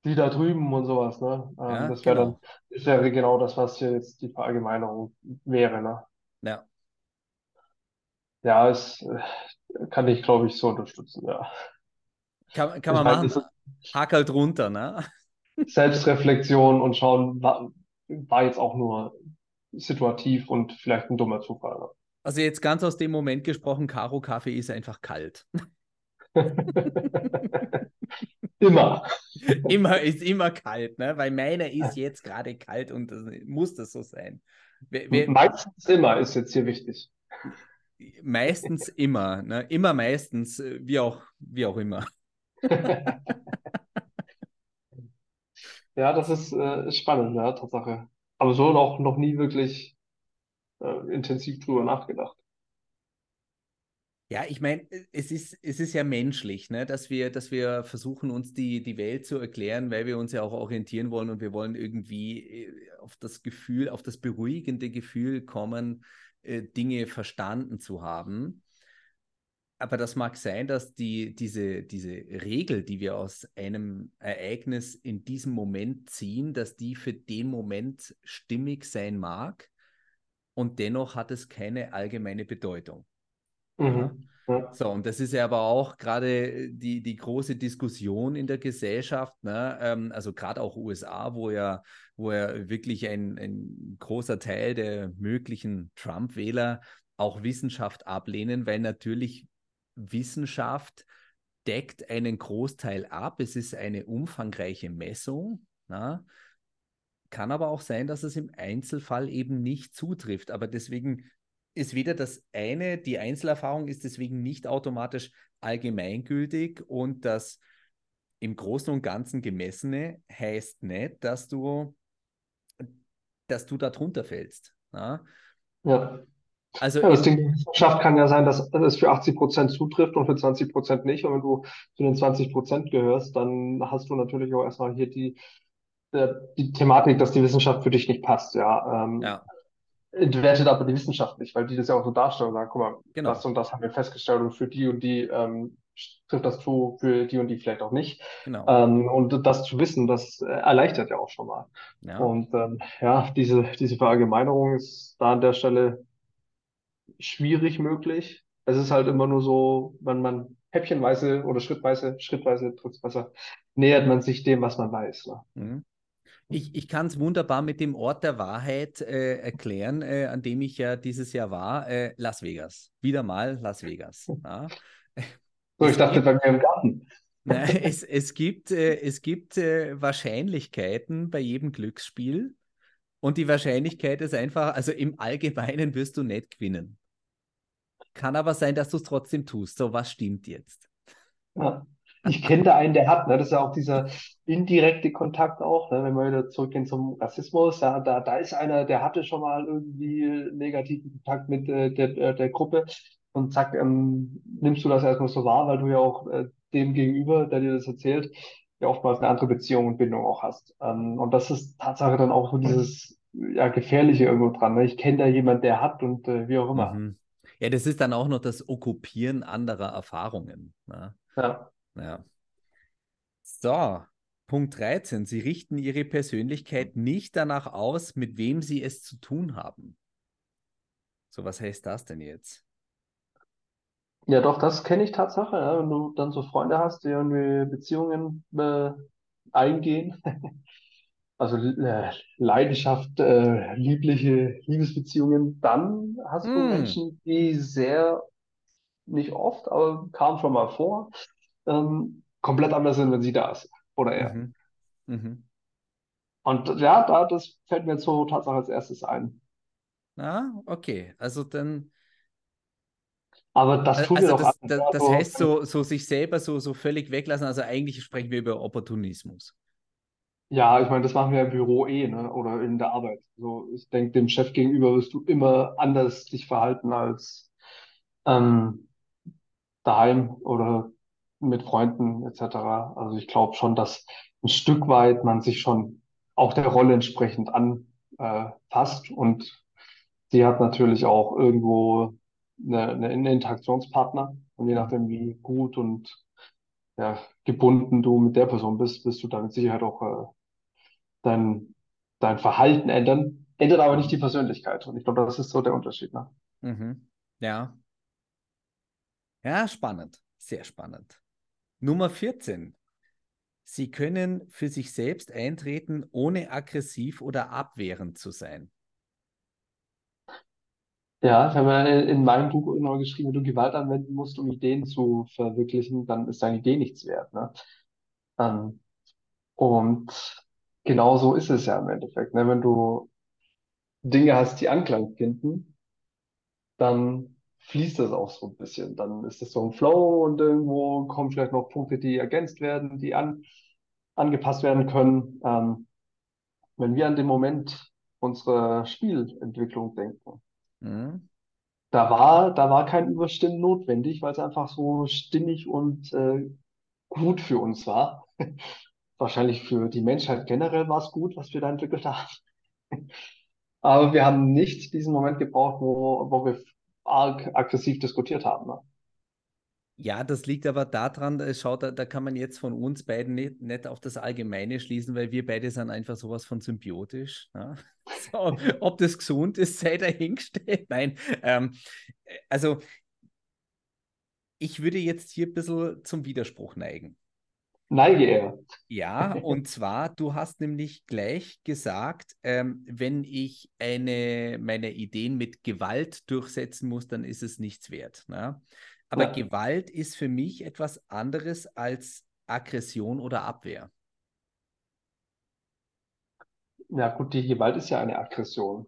Speaker 2: die da drüben und sowas, ne? Ähm, ja, das wäre genau. dann, das wäre genau das, was hier jetzt die Verallgemeinerung wäre, ne?
Speaker 1: Ja.
Speaker 2: Ja, es äh, kann ich, glaube ich, so unterstützen, ja.
Speaker 1: Kann, kann man meine, machen. Hakel drunter, ne?
Speaker 2: Selbstreflexion und schauen, war, war jetzt auch nur situativ und vielleicht ein dummer Zufall. Ne?
Speaker 1: Also jetzt ganz aus dem Moment gesprochen, Karo Kaffee ist einfach kalt.
Speaker 2: immer.
Speaker 1: Immer ist immer kalt, ne? weil meiner ist jetzt gerade kalt und das, muss das so sein.
Speaker 2: Wer, wer, meistens immer ist jetzt hier wichtig.
Speaker 1: Meistens immer, ne? immer meistens, äh, wie auch, wie auch immer.
Speaker 2: ja, das ist äh, spannend, ja, Tatsache. Aber so auch noch nie wirklich äh, intensiv drüber nachgedacht.
Speaker 1: Ja, ich meine, es ist, es ist ja menschlich, ne, dass wir, dass wir versuchen, uns die, die Welt zu erklären, weil wir uns ja auch orientieren wollen und wir wollen irgendwie äh, auf das Gefühl, auf das beruhigende Gefühl kommen, äh, Dinge verstanden zu haben. Aber das mag sein, dass die, diese, diese Regel, die wir aus einem Ereignis in diesem Moment ziehen, dass die für den Moment stimmig sein mag und dennoch hat es keine allgemeine Bedeutung. Mhm. So, und das ist ja aber auch gerade die, die große Diskussion in der Gesellschaft, ne? Ähm, also gerade auch USA, wo ja, wo ja wirklich ein, ein großer Teil der möglichen Trump-Wähler auch Wissenschaft ablehnen, weil natürlich Wissenschaft deckt einen Großteil ab. Es ist eine umfangreiche Messung. Na? Ne? Kann aber auch sein, dass es im Einzelfall eben nicht zutrifft. Aber deswegen ist weder das eine, die Einzelerfahrung ist deswegen nicht automatisch allgemeingültig und das im Großen und Ganzen gemessene heißt nicht, dass du, dass du da drunter fällst.
Speaker 2: Ja. ja. Also ja, das Ding der Wissenschaft kann ja sein, dass es für 80 Prozent zutrifft und für 20 Prozent nicht. Und wenn du zu den 20 Prozent gehörst, dann hast du natürlich auch erstmal hier die, die Thematik, dass die Wissenschaft für dich nicht passt. Ja, ähm, ja entwertet aber die Wissenschaft nicht, weil die das ja auch so darstellen und sagen, guck mal, genau. das und das haben wir festgestellt und für die und die ähm, trifft das zu, für die und die vielleicht auch nicht. Genau. Ähm, und das zu wissen, das erleichtert ja auch schon mal. Ja. Und ähm, ja, diese, diese Verallgemeinerung ist da an der Stelle schwierig möglich. Es ist halt immer nur so, wenn man häppchenweise oder schrittweise, schrittweise es besser, nähert man sich dem, was man weiß. Ne? Mhm.
Speaker 1: Ich, ich kann es wunderbar mit dem Ort der Wahrheit äh, erklären, äh, an dem ich ja dieses Jahr war, äh, Las Vegas. Wieder mal Las Vegas. Ja.
Speaker 2: So, ich dachte bei mir im Garten.
Speaker 1: Na, es, es gibt, äh, es gibt äh, Wahrscheinlichkeiten bei jedem Glücksspiel und die Wahrscheinlichkeit ist einfach, also im Allgemeinen wirst du nicht gewinnen. Kann aber sein, dass du es trotzdem tust. So, was stimmt jetzt?
Speaker 2: Ja. Ich kenne da einen, der hat, ne? Das ist ja auch dieser indirekte Kontakt auch, ne? Wenn wir wieder zurückgehen zum Rassismus, ja, da, da ist einer, der hatte schon mal irgendwie negativen Kontakt mit äh, der, äh, der Gruppe und zack, ähm, nimmst du das erstmal so wahr, weil du ja auch äh, dem gegenüber, der dir das erzählt, ja oftmals eine andere Beziehung und Bindung auch hast. Ähm, und das ist Tatsache dann auch so dieses ja, Gefährliche irgendwo dran. Ne? Ich kenne da jemand, der hat und äh, wie auch immer. Mhm.
Speaker 1: Ja, das ist dann auch noch das Okkupieren anderer Erfahrungen. Ne? Ja. Ja. So, Punkt 13. Sie richten Ihre Persönlichkeit nicht danach aus, mit wem Sie es zu tun haben. So, was heißt das denn jetzt?
Speaker 2: Ja, doch, das kenne ich Tatsache. Ja, wenn du dann so Freunde hast, die irgendwie Beziehungen äh, eingehen, also äh, Leidenschaft, äh, liebliche Liebesbeziehungen, dann hast du mm. Menschen, die sehr, nicht oft, aber kam schon mal vor, ähm, komplett anders sind, wenn sie da ist oder er. Mhm. Mhm. Und ja, da, das fällt mir jetzt so Tatsache als erstes ein.
Speaker 1: Ah, okay. Also dann.
Speaker 2: Aber das tun
Speaker 1: also
Speaker 2: wir doch
Speaker 1: das, das, das
Speaker 2: Also,
Speaker 1: heißt, so, so sich selber so, so völlig weglassen. Also eigentlich sprechen wir über Opportunismus.
Speaker 2: ja, ich meine, das machen wir im Büro eh, ne? Oder in der Arbeit. So, ich denke, dem Chef gegenüber wirst du immer anders dich verhalten als ähm, daheim oder mit Freunden etc. Also ich glaube schon, dass ein Stück weit man sich schon auch der Rolle entsprechend anpasst und sie hat natürlich auch irgendwo eine, eine, Interaktionspartner und je nachdem, wie gut und ja, gebunden du mit der Person bist, wirst du da mit Sicherheit auch äh, dein, dein Verhalten ändern, ändert aber nicht die Persönlichkeit und ich glaube, das ist so der Unterschied, ne?
Speaker 1: Mhm. Ja. Ja, spannend. Sehr spannend. Nummer 14. Sie können für sich selbst eintreten, ohne aggressiv oder abwehrend zu sein.
Speaker 2: Ja, ich habe in meinem Buch immer geschrieben, wenn du Gewalt anwenden musst, um Ideen zu verwirklichen, dann ist deine Idee nichts wert, ne? Ähm, und genau so ist es ja im Endeffekt, ne? Wenn du Dinge hast, die Anklang finden, dann fließt das auch so ein bisschen. Dann ist es so ein Flow und irgendwo kommen vielleicht noch Punkte, die ergänzt werden, die an, angepasst werden können. Ähm, wenn wir an den Moment unserer Spielentwicklung denken,
Speaker 1: Mhm.
Speaker 2: da war, da war kein Überstimmen notwendig, weil es einfach so stimmig und äh, gut für uns war. Wahrscheinlich für die Menschheit generell war es gut, was wir da entwickelt haben. Aber wir haben nicht diesen Moment gebraucht, wo, wo wir arg aggressiv diskutiert haben. Ne?
Speaker 1: Ja, das liegt aber daran, äh, schau, da, da kann man jetzt von uns beiden nicht, nicht auf das Allgemeine schließen, weil wir beide sind einfach sowas von symbiotisch. Ja? So, ob das gesund ist, sei dahingestellt. Nein, ähm, äh, also ich würde jetzt hier ein bisschen zum Widerspruch neigen.
Speaker 2: Neige er.
Speaker 1: Ja, und zwar, du hast nämlich gleich gesagt, ähm, wenn ich eine, meine Ideen mit Gewalt durchsetzen muss, dann ist es nichts wert. Ne? Aber
Speaker 2: Ja.
Speaker 1: Gewalt ist für mich etwas anderes als Aggression oder Abwehr.
Speaker 2: Ja, gut, die Gewalt ist ja eine Aggression.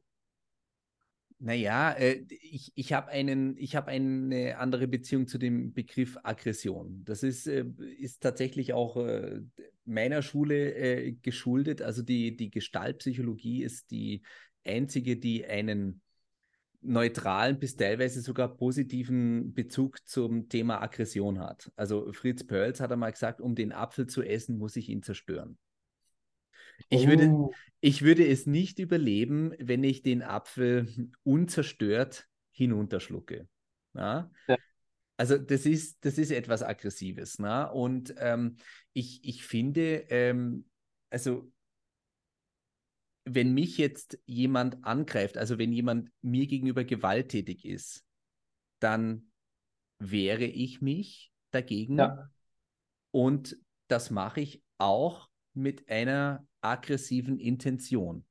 Speaker 1: Naja, äh, ich, ich habe einen, eine andere Beziehung zu dem Begriff Aggression. Das ist, äh, ist tatsächlich auch äh, meiner Schule äh, geschuldet. Also die, die Gestaltpsychologie ist die einzige, die einen neutralen bis teilweise sogar positiven Bezug zum Thema Aggression hat. Also Fritz Perls hat einmal gesagt, um den Apfel zu essen, muss ich ihn zerstören. Ich würde,
Speaker 2: Oh,
Speaker 1: ich würde es nicht überleben, wenn ich den Apfel unzerstört hinunterschlucke. Ja?
Speaker 2: ja,
Speaker 1: Also das ist, das ist etwas Aggressives. Ne? Und ähm, ich, ich finde, ähm, also wenn mich jetzt jemand angreift, also wenn jemand mir gegenüber gewalttätig ist, dann wehre ich mich dagegen
Speaker 2: ja,
Speaker 1: und das mache ich auch mit einer aggressiven Intention.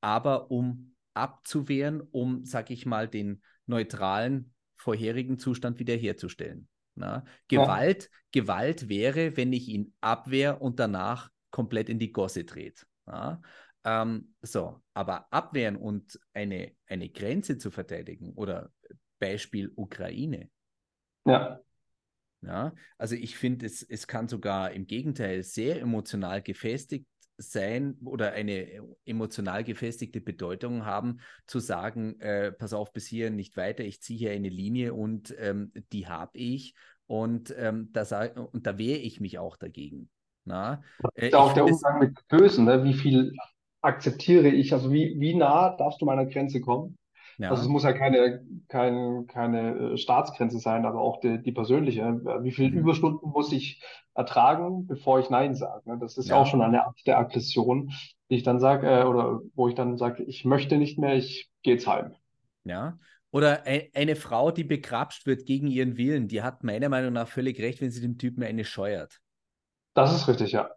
Speaker 1: Aber um abzuwehren, um, sag ich mal, den neutralen vorherigen Zustand wiederherzustellen. Na?
Speaker 2: ja,
Speaker 1: Gewalt, Gewalt wäre, wenn ich ihn abwehr und danach komplett in die Gosse dreht. Ähm, so, aber abwehren und eine, eine Grenze zu verteidigen oder Beispiel Ukraine,
Speaker 2: ja,
Speaker 1: ja, also ich finde, es, es kann sogar im Gegenteil sehr emotional gefestigt sein oder eine emotional gefestigte Bedeutung haben, zu sagen, äh, pass auf, bis hier nicht weiter, ich ziehe hier eine Linie und ähm, die habe ich und, ähm, da und da wehre ich mich auch dagegen. Na? Äh,
Speaker 2: auch der Umgang mit Bösen, ne? Wie viel akzeptiere ich? Also wie, wie nah darfst du meiner Grenze kommen? Also es
Speaker 1: ja,
Speaker 2: muss ja keine, kein, keine äh, Staatsgrenze sein, aber auch die, die persönliche. Wie viele
Speaker 1: mhm,
Speaker 2: Überstunden muss ich ertragen, bevor ich Nein sage? Ne? Das ist ja auch
Speaker 1: ja,
Speaker 2: schon eine Art der Aggression, die ich dann sage, äh, oder wo ich dann sage, ich möchte nicht mehr, ich gehe jetzt heim.
Speaker 1: ja. Oder ein, eine Frau, die begrapscht wird gegen ihren Willen, die hat meiner Meinung nach völlig recht, wenn sie dem Typen eine scheuert.
Speaker 2: Das ist richtig, ja.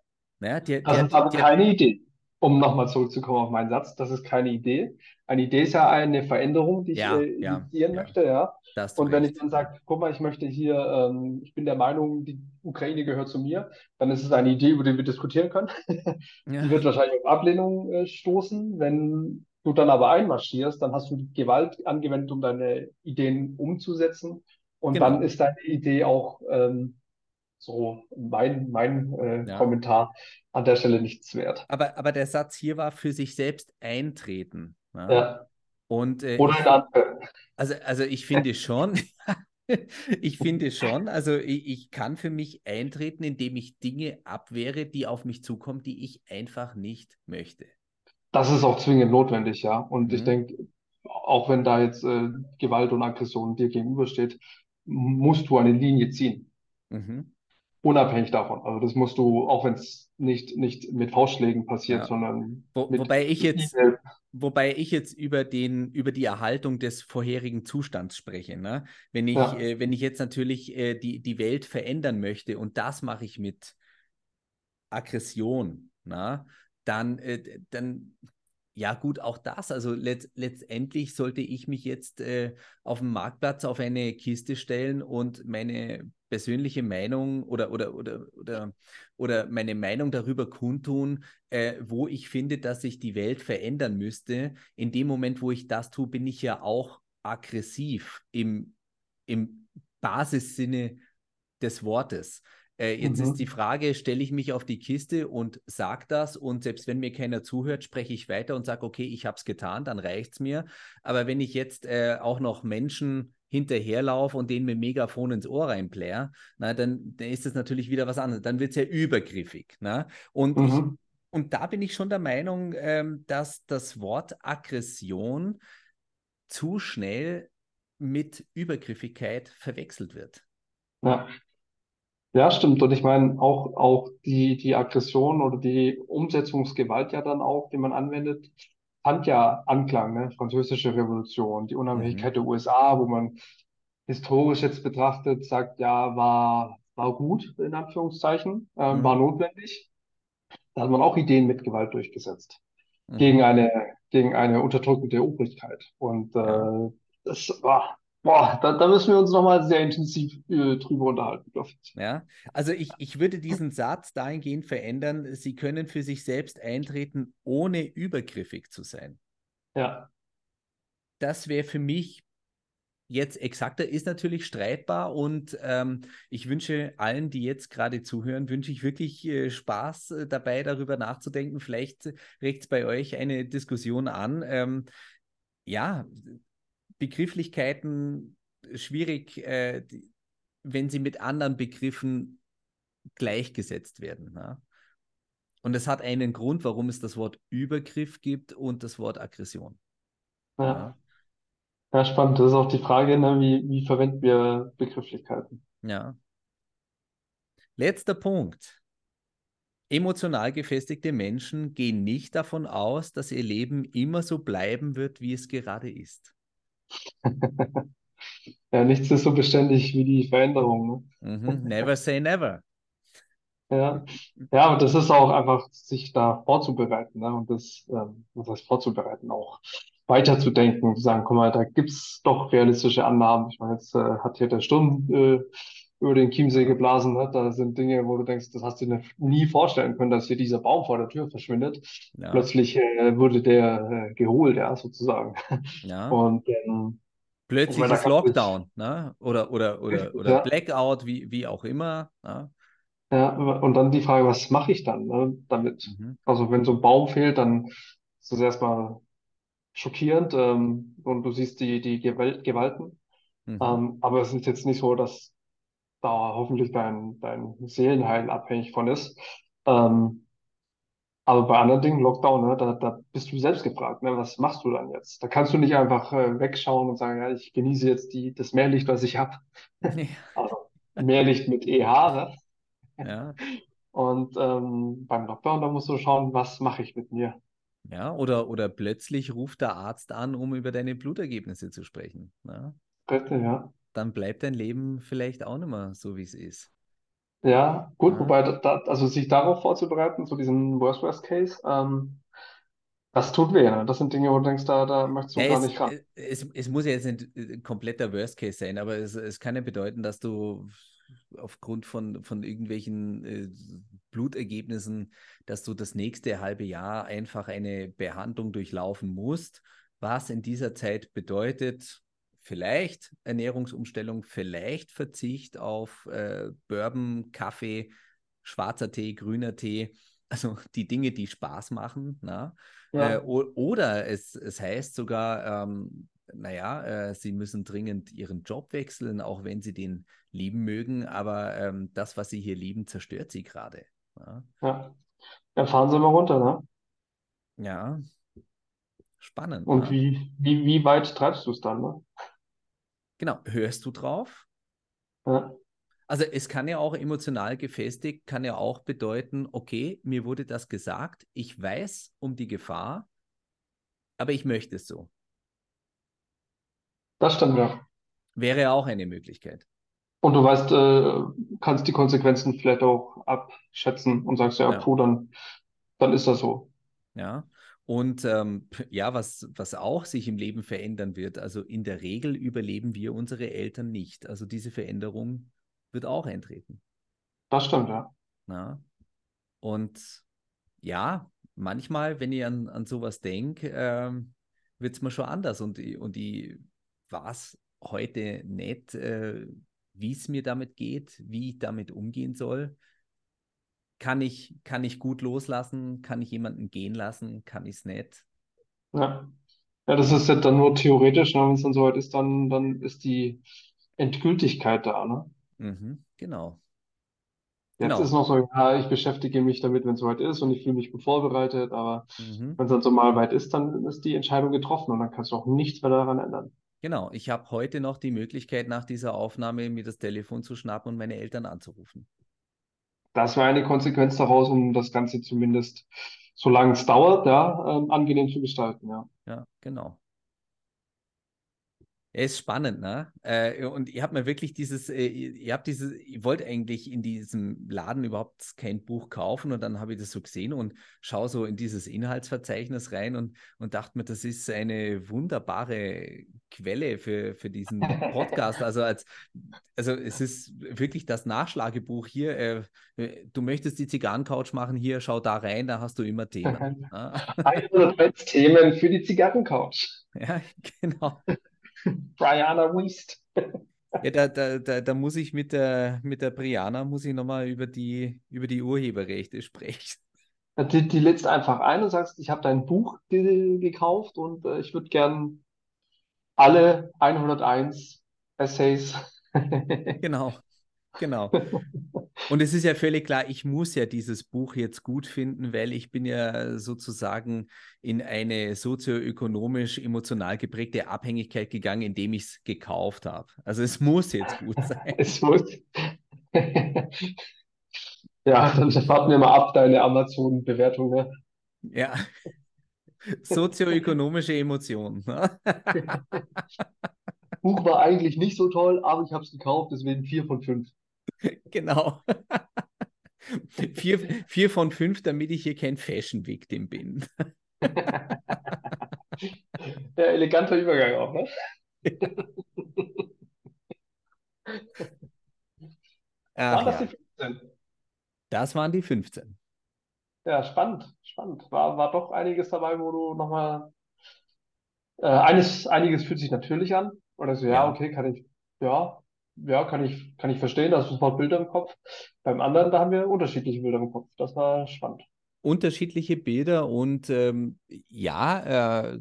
Speaker 1: Ja, die,
Speaker 2: Das
Speaker 1: die,
Speaker 2: ist aber
Speaker 1: die
Speaker 2: keine Idee. Um nochmal zurückzukommen auf meinen Satz, das ist keine Idee. Eine Idee ist ja eine Veränderung, die ich
Speaker 1: ja,
Speaker 2: äh,
Speaker 1: ja,
Speaker 2: initiieren
Speaker 1: ja,
Speaker 2: möchte, ja. Und wenn ich dann sage, guck mal, ich möchte hier, ähm, ich bin der Meinung, die Ukraine gehört zu mir, dann ist es eine Idee, über die wir diskutieren können. Die wird wahrscheinlich auf Ablehnung äh, stoßen, wenn du dann aber einmarschierst, dann hast du Gewalt angewendet, um deine Ideen umzusetzen. Und
Speaker 1: Genau.
Speaker 2: dann ist deine Idee auch ähm, so mein, mein äh,
Speaker 1: Ja.
Speaker 2: Kommentar an der Stelle nichts wert.
Speaker 1: Aber, aber der Satz hier war für sich selbst eintreten. Ja?
Speaker 2: Ja.
Speaker 1: Und äh,
Speaker 2: Oder
Speaker 1: ich,
Speaker 2: in andere.
Speaker 1: also, also ich finde schon, ich finde schon, also ich, ich kann für mich eintreten, indem ich Dinge abwehre, die auf mich zukommen, die ich einfach nicht möchte.
Speaker 2: Das ist auch zwingend notwendig, ja. Und ich
Speaker 1: Mhm.
Speaker 2: denke, auch wenn da jetzt äh, Gewalt und Aggression dir gegenübersteht, musst du eine Linie ziehen.
Speaker 1: Mhm.
Speaker 2: Unabhängig davon. Also das musst du, auch wenn es nicht, nicht mit Faustschlägen passiert,
Speaker 1: Ja.
Speaker 2: sondern
Speaker 1: Wo, wobei ich jetzt,
Speaker 2: E-Mail.
Speaker 1: wobei ich jetzt über den, über die Erhaltung des vorherigen Zustands spreche. Ne? Wenn ich,
Speaker 2: Ja.
Speaker 1: äh, wenn ich jetzt natürlich äh, die, die Welt verändern möchte und das mache ich mit Aggression, na, dann, äh, dann, ja gut, auch das. Also letzt, letztendlich sollte ich mich jetzt äh, auf dem Marktplatz auf eine Kiste stellen und meine persönliche Meinung oder, oder, oder, oder, oder meine Meinung darüber kundtun, äh, wo ich finde, dass sich die Welt verändern müsste. In dem Moment, wo ich das tue, bin ich ja auch aggressiv im, im Basissinne des Wortes. Äh, jetzt
Speaker 2: Mhm.
Speaker 1: ist die Frage, stelle ich mich auf die Kiste und sage das und selbst wenn mir keiner zuhört, spreche ich weiter und sage, okay, ich habe es getan, dann reicht es mir. Aber wenn ich jetzt äh, auch noch Menschen hinterherlaufe und denen mit Megafon ins Ohr reinpläre, na, dann, dann ist das natürlich wieder was anderes. Dann wird es ja übergriffig. Na? Und, ich,
Speaker 2: Mhm.
Speaker 1: und da bin ich schon der Meinung, ähm, dass das Wort Aggression zu schnell mit Übergriffigkeit verwechselt wird.
Speaker 2: Ja. Ja, stimmt. Und ich meine, auch, auch die, die Aggression oder die Umsetzungsgewalt ja dann auch, die man anwendet, fand ja Anklang, ne? Französische Revolution, die Unabhängigkeit der USA, wo man historisch jetzt betrachtet sagt, ja, war, war gut, in Anführungszeichen, ähm,
Speaker 1: Mhm.
Speaker 2: war notwendig. Da hat man auch Ideen mit Gewalt durchgesetzt.
Speaker 1: Mhm.
Speaker 2: gegen eine, gegen eine unterdrückende Obrigkeit. Und
Speaker 1: Ja.
Speaker 2: äh, das war, boah, da, da müssen wir uns nochmal sehr intensiv äh, drüber unterhalten, glaube ich.
Speaker 1: Ja, also ich, ich würde diesen Satz dahingehend verändern, Sie können für sich selbst eintreten, ohne übergriffig zu sein.
Speaker 2: Ja,
Speaker 1: Das wäre für mich jetzt exakter, ist natürlich streitbar und ähm, ich wünsche allen, die jetzt gerade zuhören, wünsche ich wirklich äh, Spaß äh, dabei, darüber nachzudenken. Vielleicht regt es bei euch eine Diskussion an. Ähm, ja, Begrifflichkeiten schwierig, äh, die, wenn sie mit anderen Begriffen gleichgesetzt werden. Ne? Und es hat einen Grund, warum es das Wort Übergriff gibt und das Wort Aggression.
Speaker 2: ja, ja, spannend. Das ist auch die Frage, ne, wie, wie verwenden wir Begrifflichkeiten?
Speaker 1: Ja. Letzter Punkt. Emotional gefestigte Menschen gehen nicht davon aus, dass ihr Leben immer so bleiben wird, wie es gerade ist.
Speaker 2: Ja, nichts ist so beständig wie die Veränderung. Ne?
Speaker 1: Mhm. Never say never.
Speaker 2: Ja, ja, und das ist auch einfach, sich da vorzubereiten, ne? Und das, ähm, was heißt vorzubereiten, auch weiterzudenken, zu sagen, guck mal, da gibt's doch realistische Annahmen. Ich meine, jetzt äh, hat hier der Sturm äh, über den Chiemsee geblasen, ne? Da sind Dinge, wo du denkst, das hast du dir nie vorstellen können, dass hier dieser Baum vor der Tür verschwindet.
Speaker 1: Ja,
Speaker 2: Plötzlich äh, wurde der äh, geholt, ja, sozusagen.
Speaker 1: ja.
Speaker 2: Und ähm, ich
Speaker 1: Plötzlich
Speaker 2: meine,
Speaker 1: ist Lockdown, ne? Oder, oder, oder, oder
Speaker 2: ja,
Speaker 1: Blackout, wie, wie auch immer. Ne?
Speaker 2: ja, und dann die Frage, was mache ich dann, ne, damit?
Speaker 1: Mhm.
Speaker 2: Also wenn so ein Baum fehlt, dann ist das erstmal schockierend ähm, und du siehst die, die Gewalt, Gewalten.
Speaker 1: Mhm.
Speaker 2: Ähm, aber es ist jetzt nicht so, dass da hoffentlich dein, dein Seelenheil abhängig von ist. Ähm, aber bei anderen Dingen, Lockdown, ne, da, da bist du selbst gefragt, ne, was machst du dann jetzt? Da kannst du nicht einfach äh, wegschauen und sagen, ja, ich genieße jetzt die, das Meerlicht, was ich habe. Also Meerlicht mit EH, ne?
Speaker 1: Ja,
Speaker 2: Und ähm, beim Lockdown, da musst du schauen, was mache ich mit mir?
Speaker 1: ja. Oder, oder plötzlich ruft der Arzt an, um über deine Blutergebnisse zu sprechen. Ne?
Speaker 2: Bitte, ja.
Speaker 1: Dann bleibt dein Leben vielleicht auch nicht mehr so, wie es ist.
Speaker 2: Ja, gut,
Speaker 1: Ja,
Speaker 2: wobei, da, also sich darauf vorzubereiten, zu diesem Worst-Worst-Case, ähm, das tut weh, ne? Das sind Dinge, wo du denkst, da, da möchtest du
Speaker 1: Ja,
Speaker 2: gar
Speaker 1: es,
Speaker 2: nicht ran.
Speaker 1: es, es muss ja jetzt nicht ein kompletter Worst Case sein, aber es, es kann ja bedeuten, dass du aufgrund von, von irgendwelchen äh, Blutergebnissen, dass du das nächste halbe Jahr einfach eine Behandlung durchlaufen musst, was in dieser Zeit bedeutet, vielleicht Ernährungsumstellung, vielleicht Verzicht auf äh, Bourbon, Kaffee, schwarzer Tee, grüner Tee, also die Dinge, die Spaß machen. Na? Ja. Äh, oder es, es heißt sogar, ähm, naja, äh, sie müssen dringend ihren Job wechseln, auch wenn sie den lieben mögen, aber ähm, das, was sie hier lieben, zerstört sie gerade.
Speaker 2: Ja. ja. ja, fahren Sie mal runter, ne?
Speaker 1: Ja, spannend.
Speaker 2: Und ne? wie, wie, wie weit treibst du es dann, ne?
Speaker 1: Genau, hörst du drauf?
Speaker 2: Ja.
Speaker 1: Also es kann ja auch emotional gefestigt, kann ja auch bedeuten, okay, mir wurde das gesagt, ich weiß um die Gefahr, aber ich möchte es so.
Speaker 2: Das stimmt, ja.
Speaker 1: Wäre auch eine Möglichkeit.
Speaker 2: Und du weißt, äh, kannst die Konsequenzen vielleicht auch abschätzen und sagst, ja, ja. puh, dann, dann ist das so.
Speaker 1: Ja. Und ähm, ja, was, was auch sich im Leben verändern wird, also in der Regel überleben wir unsere Eltern nicht. Also diese Veränderung wird auch eintreten.
Speaker 2: Das stimmt, ja.
Speaker 1: ja. Und ja, manchmal, wenn ich an, an sowas denke, ähm, wird es mir schon anders. Und, und ich weiß heute nicht, äh, wie es mir damit geht, wie ich damit umgehen soll. Kann ich, kann ich gut loslassen? Kann ich jemanden gehen lassen? Kann ich es nicht?
Speaker 2: Ja. ja, das ist ja dann nur theoretisch. Ne? Wenn es dann soweit ist, dann, dann ist die Endgültigkeit da. Ne?
Speaker 1: Mhm, genau.
Speaker 2: Jetzt
Speaker 1: Genau.
Speaker 2: ist noch so, ja, ich beschäftige mich damit, wenn es soweit ist und ich fühle mich gut vorbereitet, aber
Speaker 1: Mhm.
Speaker 2: wenn es dann so mal weit ist, dann ist die Entscheidung getroffen und dann kannst du auch nichts mehr daran ändern.
Speaker 1: Genau, ich habe heute noch die Möglichkeit, nach dieser Aufnahme mir das Telefon zu schnappen und meine Eltern anzurufen.
Speaker 2: Das wäre eine Konsequenz daraus, um das Ganze zumindest, solange es dauert, ja, ähm, angenehm zu gestalten, ja.
Speaker 1: Ja, genau. Er ist spannend, ne? Äh, und ihr habt mir wirklich dieses, äh, ihr habt dieses, ich wollte eigentlich in diesem Laden überhaupt kein Buch kaufen und dann habe ich das so gesehen und schaue so in dieses Inhaltsverzeichnis rein und, und dachte mir, das ist eine wunderbare Quelle für, für diesen Podcast. Also als, also es ist wirklich das Nachschlagebuch hier. Äh, du möchtest die Zigarrencouch machen, hier, schau da rein, da hast du immer Themen.
Speaker 2: 101 Themen für die Zigarrencouch.
Speaker 1: Ja, genau.
Speaker 2: Brianna Wiest.
Speaker 1: Ja, da, da, da, da muss ich mit der, mit der Brianna muss ich nochmal über die, über die Urheberrechte sprechen.
Speaker 2: Die, die lädst einfach ein und sagst, ich habe dein Buch ge gekauft und äh, ich würde gern alle 101 Essays.
Speaker 1: Genau, genau. Und es ist ja völlig klar, ich muss ja dieses Buch jetzt gut finden, weil ich bin ja sozusagen in eine sozioökonomisch emotional geprägte Abhängigkeit gegangen, indem ich es gekauft habe. Also es muss jetzt gut sein.
Speaker 2: es muss. ja, dann warten wir mal ab, deine Amazon-Bewertung. Ne?
Speaker 1: Ja. Sozioökonomische Emotionen. Ne?
Speaker 2: Buch war eigentlich nicht so toll, aber ich habe es gekauft, deswegen vier von fünf.
Speaker 1: Genau. vier, vier von fünf, damit ich hier kein Fashion-Victim bin.
Speaker 2: ja, eleganter Übergang auch, ne?
Speaker 1: Ach,
Speaker 2: waren das
Speaker 1: ja.
Speaker 2: die 15?
Speaker 1: Das waren die 15.
Speaker 2: Ja, spannend, spannend. War, war doch einiges dabei, wo du nochmal. Äh, eines, einiges fühlt sich natürlich an. Oder so, ja,
Speaker 1: Ja.
Speaker 2: okay, kann ich, ja, ja, kann ich, kann ich verstehen, da hast du sofort Bilder im Kopf. Beim anderen, da haben wir unterschiedliche Bilder im Kopf. Das war spannend.
Speaker 1: Unterschiedliche Bilder und ähm, ja, äh,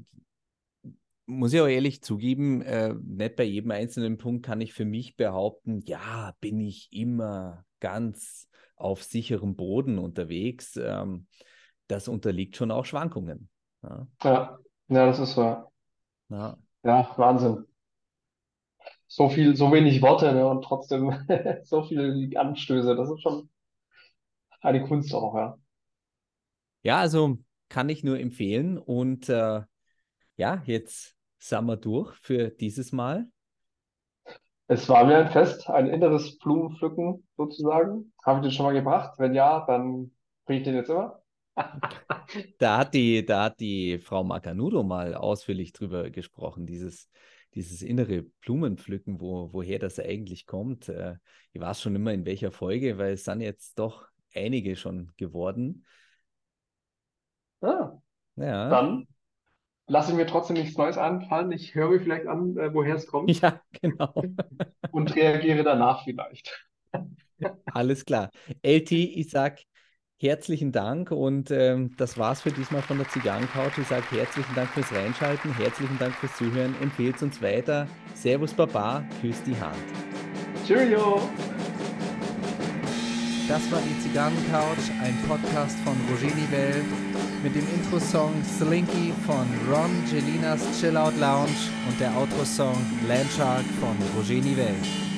Speaker 1: muss ich auch ehrlich zugeben, äh, nicht bei jedem einzelnen Punkt kann ich für mich behaupten, ja, bin ich immer ganz auf sicherem Boden unterwegs. Ähm, das unterliegt schon auch Schwankungen. Ja,
Speaker 2: Ja, ja, das ist so.
Speaker 1: ja.
Speaker 2: Ja, Wahnsinn. So viel, so wenig Worte, ne, und trotzdem so viele Anstöße. Das ist schon eine Kunst auch, ja.
Speaker 1: Ja, also kann ich nur empfehlen. Und äh, ja, jetzt sind wir durch für dieses Mal.
Speaker 2: Es war mir ein Fest, ein inneres Blumenpflücken sozusagen. Habe ich den schon mal gebracht? Wenn ja, dann bringe ich den jetzt immer.
Speaker 1: Da hat die, da hat die Frau Macanudo mal ausführlich drüber gesprochen, dieses, dieses innere Blumenpflücken, wo, woher das eigentlich kommt. Äh, ich weiß schon immer in welcher Folge, weil es sind jetzt doch einige schon geworden.
Speaker 2: Ah,
Speaker 1: Ja.
Speaker 2: dann lasse ich mir trotzdem nichts Neues anfallen. Ich höre mir vielleicht an, äh, woher es kommt
Speaker 1: Ja, genau.
Speaker 2: und reagiere danach vielleicht.
Speaker 1: Alles klar. LT, ich sag herzlichen Dank und ähm, das war's für diesmal von der Zigarrencouch. Ich sage herzlichen Dank fürs Reinschalten, herzlichen Dank fürs Zuhören. Empfehlt uns weiter. Servus Baba, küsst die Hand.
Speaker 2: Cheerio!
Speaker 1: Das war die Zigarrencouch, ein Podcast von Roger Nivelle mit dem Intro-Song Slinky von Ron Gelinas Chill Out Lounge und der Outro-Song Landshark von Roger Nivelle.